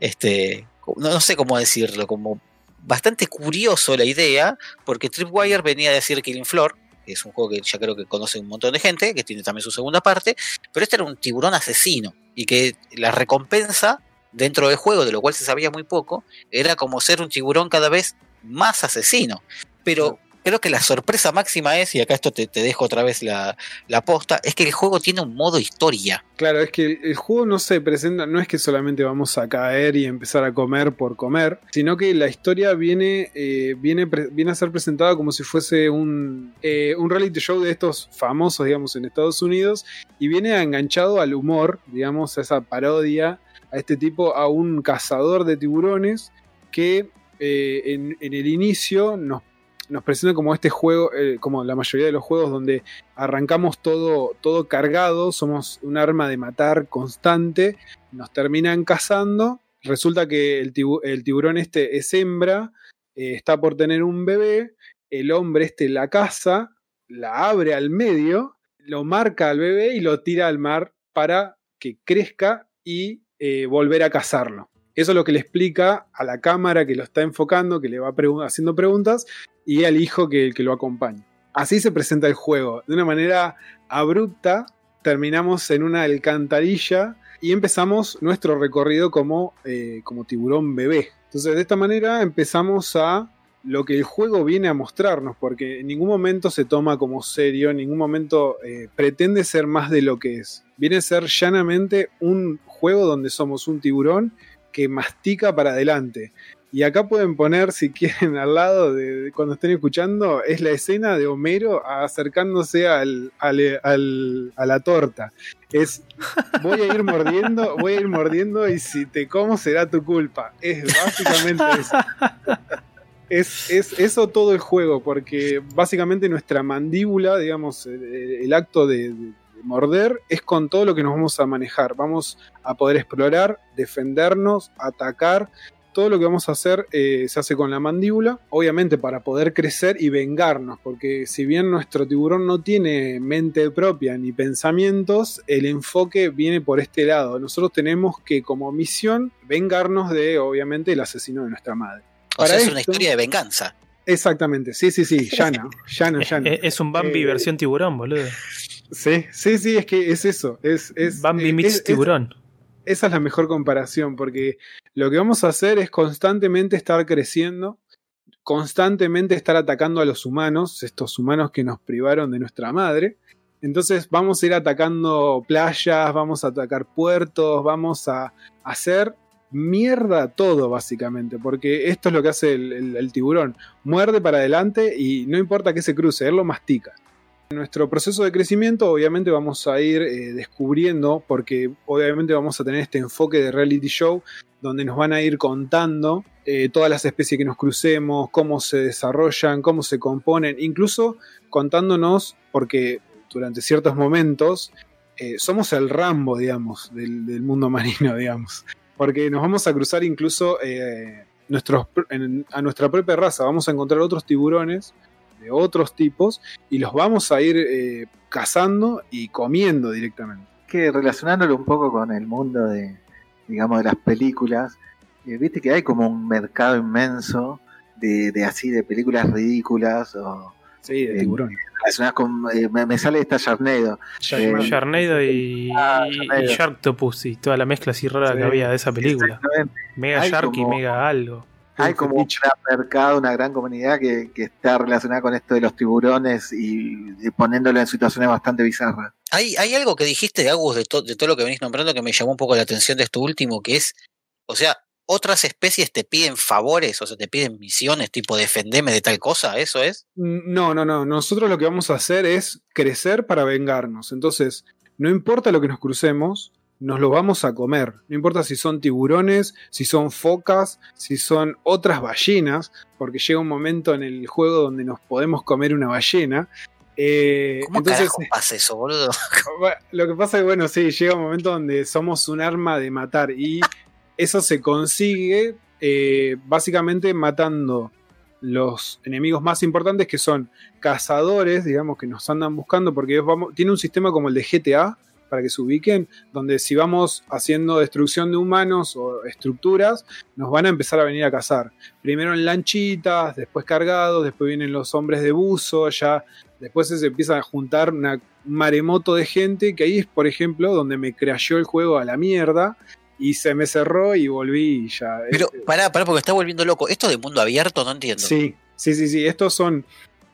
este, no, no sé cómo decirlo, como bastante curioso la idea, porque Tripwire venía a decir Killing Floor, que es un juego que ya creo que conoce un montón de gente, que tiene también su segunda parte, pero este era un tiburón asesino, y que la recompensa dentro del juego, de lo cual se sabía muy poco, era como ser un tiburón cada vez más asesino. Pero creo que la sorpresa máxima es, y acá esto te, te dejo otra vez la, la posta, es que el juego tiene un modo historia. Claro, es que el, juego no se presenta, no es que solamente vamos a caer y empezar a comer por comer, sino que la historia viene, eh, viene, viene a ser presentada como si fuese un, eh, un reality show de estos famosos, digamos, en Estados Unidos, y viene enganchado al humor, digamos, a esa parodia, a este tipo, a un cazador de tiburones que eh, en, en el inicio nos nos presenta como este juego, eh, como la mayoría de los juegos donde arrancamos todo, todo cargado, somos un arma de matar constante, nos terminan cazando, resulta que el, tibu- el tiburón este es hembra, eh, está por tener un bebé, el hombre este la caza, la abre al medio, lo marca al bebé y lo tira al mar para que crezca y eh, volver a cazarlo. Eso es lo que le explica a la cámara que lo está enfocando, que le va haciendo preguntas, y al hijo que, que lo acompaña. Así se presenta el juego. De una manera abrupta, terminamos en una alcantarilla y empezamos nuestro recorrido como, eh, como tiburón bebé. Entonces, de esta manera empezamos a lo que el juego viene a mostrarnos, porque en ningún momento se toma como serio, en ningún momento eh, pretende ser más de lo que es. Viene a ser llanamente un juego donde somos un tiburón que mastica para adelante. Y acá pueden poner, si quieren, al lado de, de cuando estén escuchando, es la escena de Homero acercándose al, al- al- a la torta. Es, voy a ir mordiendo, voy a ir mordiendo y si te como será tu culpa. Es básicamente eso. Es, es eso todo el juego, porque básicamente nuestra mandíbula, digamos, el, el acto de, de morder es con todo lo que nos vamos a manejar. Vamos a poder explorar, defendernos, atacar, todo lo que vamos a hacer eh, se hace con la mandíbula, obviamente para poder crecer y vengarnos, porque si bien nuestro tiburón no tiene mente propia ni pensamientos, el enfoque viene por este lado. Nosotros tenemos que como misión vengarnos de, obviamente, el asesino de nuestra madre. O Para sea, es una historia de venganza. Exactamente, sí, sí, sí, llana, llana, llana. Eh, Es un Bambi Eh, versión tiburón, boludo. Sí, sí, sí, es que es eso, es... es Bambi eh, meets es- es- tiburón. Esa es la mejor comparación, porque lo que vamos a hacer es constantemente estar creciendo, constantemente estar atacando a los humanos, estos humanos que nos privaron de nuestra madre. Entonces vamos a ir atacando playas, vamos a atacar puertos, vamos a hacer mierda todo básicamente, porque esto es lo que hace el, el- el tiburón, muerde para adelante y no importa que se cruce, él lo mastica. En nuestro proceso de crecimiento obviamente vamos a ir eh, descubriendo, porque obviamente vamos a tener este enfoque de reality show donde nos van a ir contando eh, todas las especies que nos crucemos, cómo se desarrollan, cómo se componen, incluso contándonos, porque durante ciertos momentos eh, somos el Rambo, digamos, del, del mundo marino, digamos, porque nos vamos a cruzar incluso a nuestra propia raza, vamos a encontrar otros tiburones de otros tipos y los vamos a ir eh, cazando y comiendo directamente. que relacionándolo un poco con el mundo de, digamos, de las películas, eh, viste que hay como un mercado inmenso de, de así, de películas ridículas o Sí, de Eh, tiburón. relacionadas con. eh, me, me sale esta Sharknado. Eh, Sharknado y, Ah, y- Sharktopus y toda la mezcla así rara Sí, que había de esa película. Mega Hay Shark como- y Mega algo. Hay como un gran mercado, una gran comunidad que, que está relacionada con esto de los tiburones y, y poniéndolo en situaciones bastante bizarras. Hay, hay algo que dijiste, Agus, de, to- de todo lo que venís nombrando que me llamó un poco la atención de esto último, que es, o sea, otras especies te piden favores, o sea, te piden misiones, tipo defendeme de tal cosa, ¿eso es? No, no, no. Nosotros lo que vamos a hacer es crecer para vengarnos. Entonces, no importa lo que nos crucemos, nos lo vamos a comer. No importa si son tiburones, si son focas, si son otras ballenas, porque llega un momento en el juego donde nos podemos comer una ballena. Eh, ¿Cómo entonces, pasa eso, boludo? Lo que pasa es que, bueno, sí, llega un momento donde somos un arma de matar y eso se consigue eh, básicamente matando los enemigos más importantes que son cazadores, digamos, que nos andan buscando porque vamos, tiene un sistema como el de GTA, para que se ubiquen, donde si vamos haciendo destrucción de humanos o estructuras, nos van a empezar a venir a cazar. Primero en lanchitas, después cargados, después vienen los hombres de buzo, ya después se empieza a juntar un maremoto de gente, que ahí es, por ejemplo, donde me crashó el juego a la mierda y se me cerró y volví y ya. Pero Eh, pará, pará, porque está volviendo loco. ¿Esto de mundo abierto? No entiendo. Sí, sí, sí, sí. Estos son.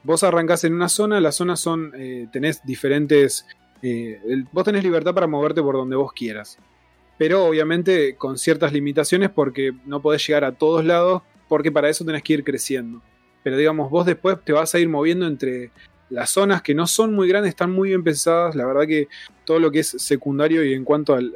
Vos arrancás en una zona, las zonas son. eh, tenés diferentes. Eh, vos tenés libertad para moverte por donde vos quieras. Pero obviamente con ciertas limitaciones porque no podés llegar a todos lados, porque para eso tenés que ir creciendo. Pero digamos, vos después te vas a ir moviendo entre las zonas que no son muy grandes, están muy bien pensadas. La verdad que todo lo que es secundario y en cuanto al,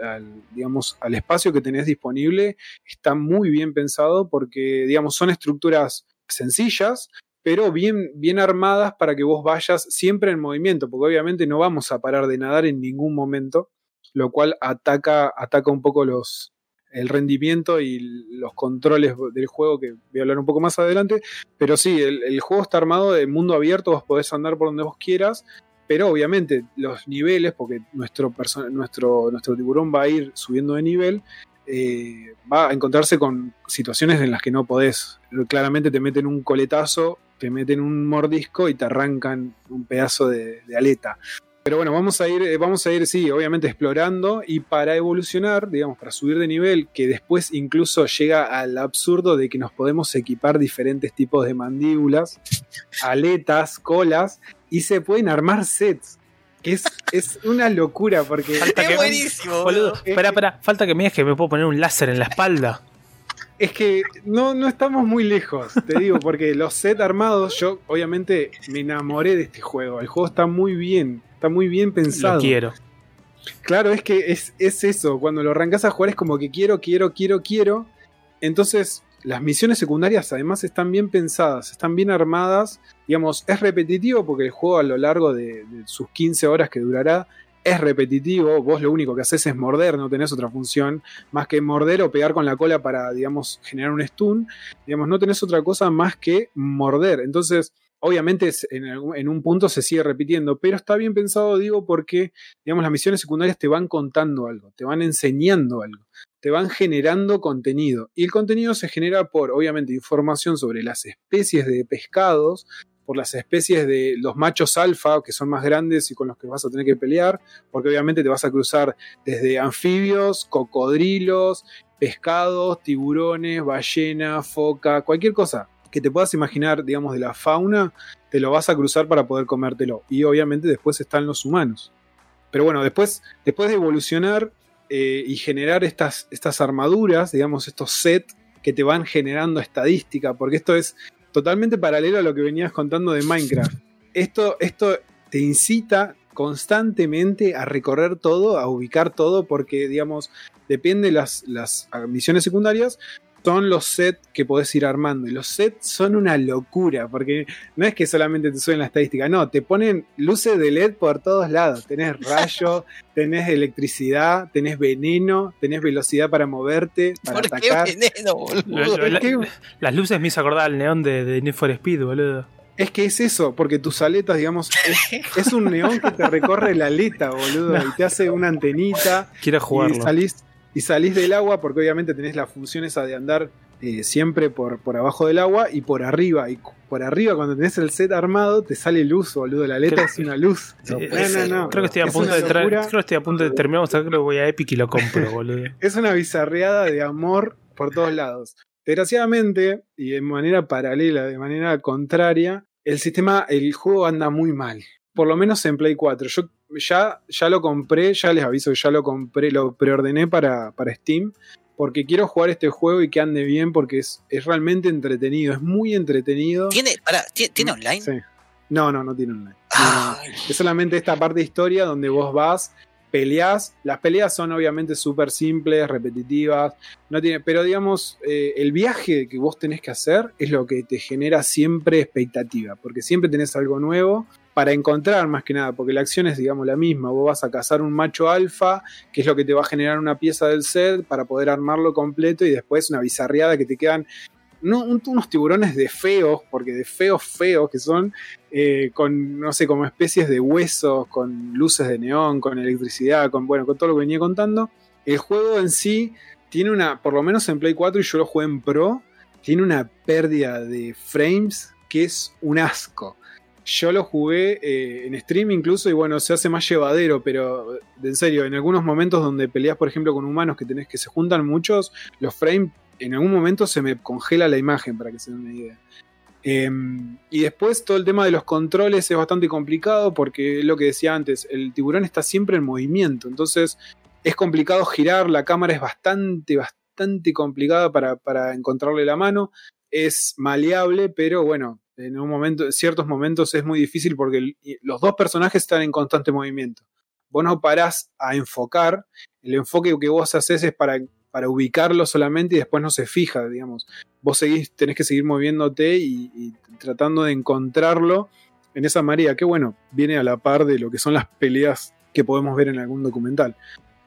digamos, al espacio que tenés disponible está muy bien pensado porque, digamos, son estructuras sencillas, pero bien, bien armadas para que vos vayas siempre en movimiento, porque obviamente no vamos a parar de nadar en ningún momento, lo cual ataca, ataca un poco los, el rendimiento y los controles del juego, que voy a hablar un poco más adelante. Pero sí, el, juego está armado de mundo abierto, vos podés andar por donde vos quieras, pero obviamente los niveles, porque nuestro, nuestro, nuestro tiburón va a ir subiendo de nivel, eh, va a encontrarse con situaciones en las que no podés. Claramente te meten un coletazo, te meten un mordisco y te arrancan un pedazo de, de aleta. Pero bueno, vamos a ir, eh, vamos a ir, sí, obviamente explorando y para evolucionar, digamos, para subir de nivel, que después incluso llega al absurdo de que nos podemos equipar diferentes tipos de mandíbulas, aletas, colas, y se pueden armar sets. Que es, es una locura porque... Falta que- buenísimo, Boludo, boludo. espera, espera, falta que me digas que me puedo poner un láser en la espalda. Es que no, no estamos muy lejos, te digo, porque los sets armados, yo obviamente me enamoré de este juego. El juego está muy bien, está muy bien pensado. Lo quiero. Claro, es que es, es eso, cuando lo arrancas a jugar es como que quiero, quiero, quiero, quiero. Entonces, las misiones secundarias además están bien pensadas, están bien armadas. Digamos, es repetitivo porque el juego a lo largo de, de sus 15 horas que durará es repetitivo. Vos lo único que haces es morder, no tenés otra función más que morder o pegar con la cola para, digamos, generar un stun. Digamos, no tenés otra cosa más que morder. Entonces, obviamente en un punto se sigue repitiendo, pero está bien pensado, digo, porque digamos, las misiones secundarias te van contando algo, te van enseñando algo, te van generando contenido. Y el contenido se genera por, obviamente, información sobre las especies de pescados, por las especies de los machos alfa, que son más grandes y con los que vas a tener que pelear, porque obviamente te vas a cruzar desde anfibios, cocodrilos, pescados, tiburones, ballena, foca, cualquier cosa que te puedas imaginar, digamos, de la fauna, te lo vas a cruzar para poder comértelo. Y obviamente después están los humanos. Pero bueno, después, después de evolucionar eh, y generar estas, estas armaduras, digamos, estos sets que te van generando estadística, porque esto es totalmente paralelo a lo que venías contando de Minecraft. Esto, esto te incita constantemente a recorrer todo, a ubicar todo, porque, digamos, depende las, las misiones secundarias, son los sets que podés ir armando. Y los sets son una locura, porque no es que solamente te suben la estadística, no, te ponen luces de LED por todos lados. Tenés rayo, tenés electricidad, tenés veneno, tenés velocidad para moverte, para ¿Por qué atacar. veneno, boludo? Las luces me hizo acordar al neón de, de Need for Speed, boludo. es que es eso, porque tus aletas, digamos, es, es un neón que te recorre la aleta, boludo, y te hace una antenita. Quiero y jugarlo. salís, y salís del agua porque obviamente tenés la función esa de andar eh, siempre por, por abajo del agua y por arriba. Y por arriba, cuando tenés el set armado, te sale luz, boludo. La letra Creo- es una luz. Sí, No, no, no. Creo que estoy a Es punto de creo que estoy a punto de terminar, vamos a ver que voy a Epic y lo compro, boludo. Es una bizarreada de amor por todos lados. Desgraciadamente, y de manera paralela, de manera contraria, el sistema, el juego anda muy mal. Por lo menos en Play 4. Yo ya, ya lo compré, ya les aviso que ya lo compré, lo preordené para, para Steam. Porque quiero jugar este juego y que ande bien porque es, es realmente entretenido. Es muy entretenido. ¿Tiene, pará, ¿tie- ¿tiene online? Sí. No, no, no tiene online. No, no. Es solamente esta parte de historia donde vos vas, peleás. Las peleas son obviamente súper simples, repetitivas. No tiene, pero digamos, eh, el viaje que vos tenés que hacer es lo que te genera siempre expectativa. Porque siempre tenés algo nuevo para encontrar más que nada. Porque la acción es, digamos, la misma. Vos vas a cazar un macho alfa, que es lo que te va a generar una pieza del set para poder armarlo completo. Y después una bizarreada que te quedan. No, un- unos tiburones de feos, porque de feos feos que son, eh, con, no sé, como especies de huesos, con luces de neón, con electricidad, con, bueno, con todo lo que venía contando. El juego en sí tiene una, por lo menos en Play 4 y yo lo jugué en Pro, tiene una pérdida de frames que es un asco. Yo lo jugué eh, en stream incluso y bueno, se hace más llevadero, pero en serio, en algunos momentos donde peleas, por ejemplo, con humanos que tenés que se juntan muchos, los frames en algún momento se me congela la imagen, para que se den una idea. Eh, y después todo el tema de los controles es bastante complicado porque lo que decía antes, el tiburón está siempre en movimiento, entonces es complicado girar, la cámara es bastante, bastante complicada para, para encontrarle la mano, es maleable, pero bueno, en un momento, en ciertos momentos es muy difícil porque los dos personajes están en constante movimiento. Vos no parás a enfocar, el enfoque que vos haces es para, para ubicarlo solamente y después no se fija, digamos vos seguís, tenés que seguir moviéndote y, y tratando de encontrarlo en esa marea, que bueno, viene a la par de lo que son las peleas que podemos ver en algún documental.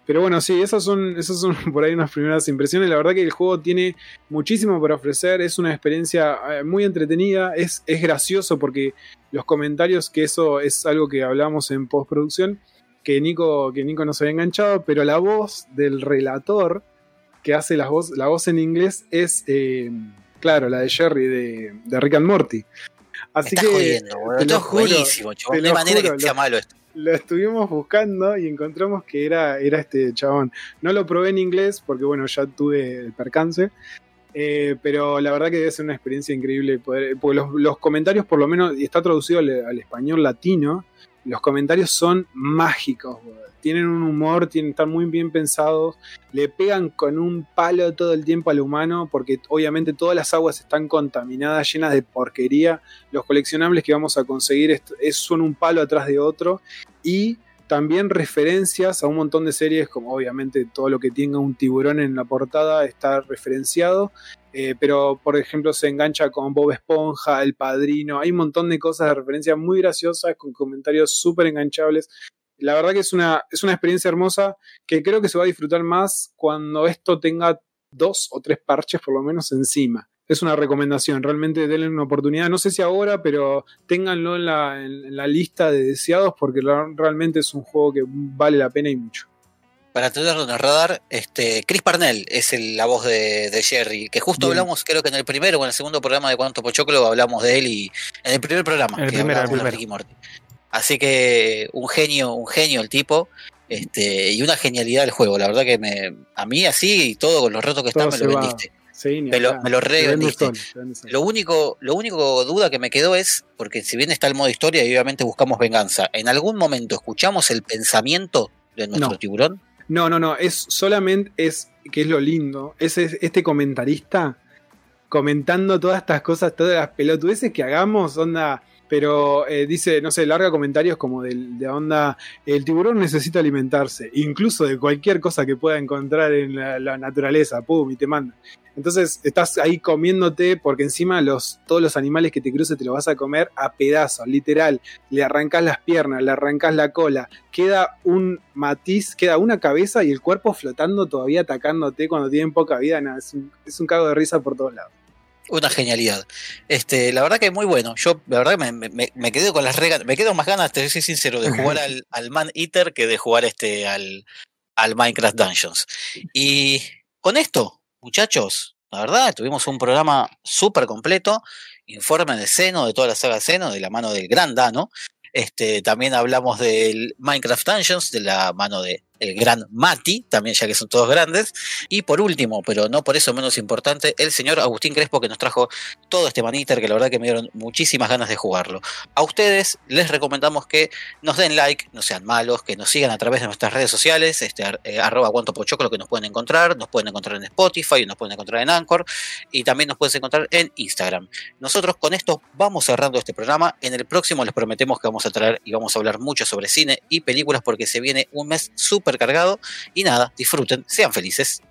Pero bueno, sí, esas son, esas son por ahí unas primeras impresiones. La verdad que el juego tiene muchísimo para ofrecer, es una experiencia eh, muy entretenida, es, es gracioso porque los comentarios, que eso es algo que hablamos en postproducción, que Nico, que Nico no se había enganchado, pero la voz del relator que hace la voz, la voz en inglés es, eh, claro, la de Jerry de, de Rick and Morty. me Así estás que jodiendo, boludo. te Esto lo juro, buenísimo, chabón. te No hay lo manera juro, que sea lo- malo esto. Lo estuvimos buscando y encontramos que era, era este chabón. No lo probé en inglés porque, bueno, ya tuve el percance. eh, pero la verdad que debe ser una experiencia increíble. Poder, porque los, comentarios, por lo menos, y está traducido al español latino, los comentarios son mágicos. Tienen un humor, tienen, están muy bien pensados. Le pegan con un palo todo el tiempo al humano porque obviamente todas las aguas están contaminadas, llenas de porquería. Los coleccionables que vamos a conseguir es- son un palo atrás de otro y también referencias a un montón de series, como obviamente todo lo que tenga un tiburón en la portada está referenciado, eh, pero por ejemplo se engancha con Bob Esponja, El Padrino, hay un montón de cosas de referencia muy graciosas, con comentarios súper enganchables. La verdad que es una, es una experiencia hermosa que creo que se va a disfrutar más cuando esto tenga dos o tres parches por lo menos encima. Es una recomendación, realmente denle una oportunidad. No sé si ahora, pero ténganlo en la, en la lista de deseados porque la- realmente es un juego que vale la pena y mucho. Para tenerlo en el radar, este, Chris Parnell es el- la voz de, de Jerry, que justo Bien. hablamos, creo que en el primero o en el segundo programa de Cuánto Pochoclo hablamos de él y en el primer programa En el que primero, el de primero. Ricky Morty. Así que un genio, un genio el tipo, este, y una genialidad el juego. La verdad que me, a mí así y todo con los retos que Todo están me lo va. Sí, Me lo- me lo re único, lo único duda que me quedó es, porque si bien está el modo historia y obviamente buscamos venganza, ¿en algún momento escuchamos el pensamiento de nuestro No. tiburón? No, no, no, es solamente, es que es lo lindo, es, es este comentarista comentando todas estas cosas, todas las pelotudeces que hagamos, onda, pero eh, dice, no sé, larga comentarios como del- de, onda, el tiburón necesita alimentarse, incluso de cualquier cosa que pueda encontrar en la, la naturaleza, pum, y te manda. Entonces estás ahí comiéndote porque encima los, todos los animales que te cruces te los vas a comer a pedazos, literal. Le arrancas las piernas, le arrancas la cola, queda un matiz, queda una cabeza y el cuerpo flotando todavía atacándote cuando tienen poca vida. Nada, es, un, es un cago de risa por todos lados. Una genialidad. Este, la verdad que muy bueno. Yo, la verdad me, me- me quedé con las reglas, me quedo más ganas, te soy sincero, de jugar al, al Man Eater que de jugar este al, al Minecraft Dungeons. Y con esto, muchachos, La verdad, tuvimos un programa súper completo, informe de Seno, de toda la saga Seno, de la mano del gran Dano. Este, también hablamos del Minecraft Dungeons, de la mano de el gran Mati, también ya que son todos grandes. Y por último, pero no por eso menos importante, el señor Agustín Crespo que nos trajo todo este maniter que la verdad que me dieron muchísimas ganas de jugarlo. A ustedes les recomendamos que nos den like, no sean malos, que nos sigan a través de nuestras redes sociales, este, eh, arroba cuanto lo que nos pueden encontrar, nos pueden encontrar en Spotify, nos pueden encontrar en Anchor y también nos pueden encontrar en Instagram. Nosotros con esto vamos cerrando este programa. En el próximo les prometemos que vamos a traer y vamos a hablar mucho sobre cine y películas porque se viene un mes súper cargado. Y nada, disfruten, sean felices.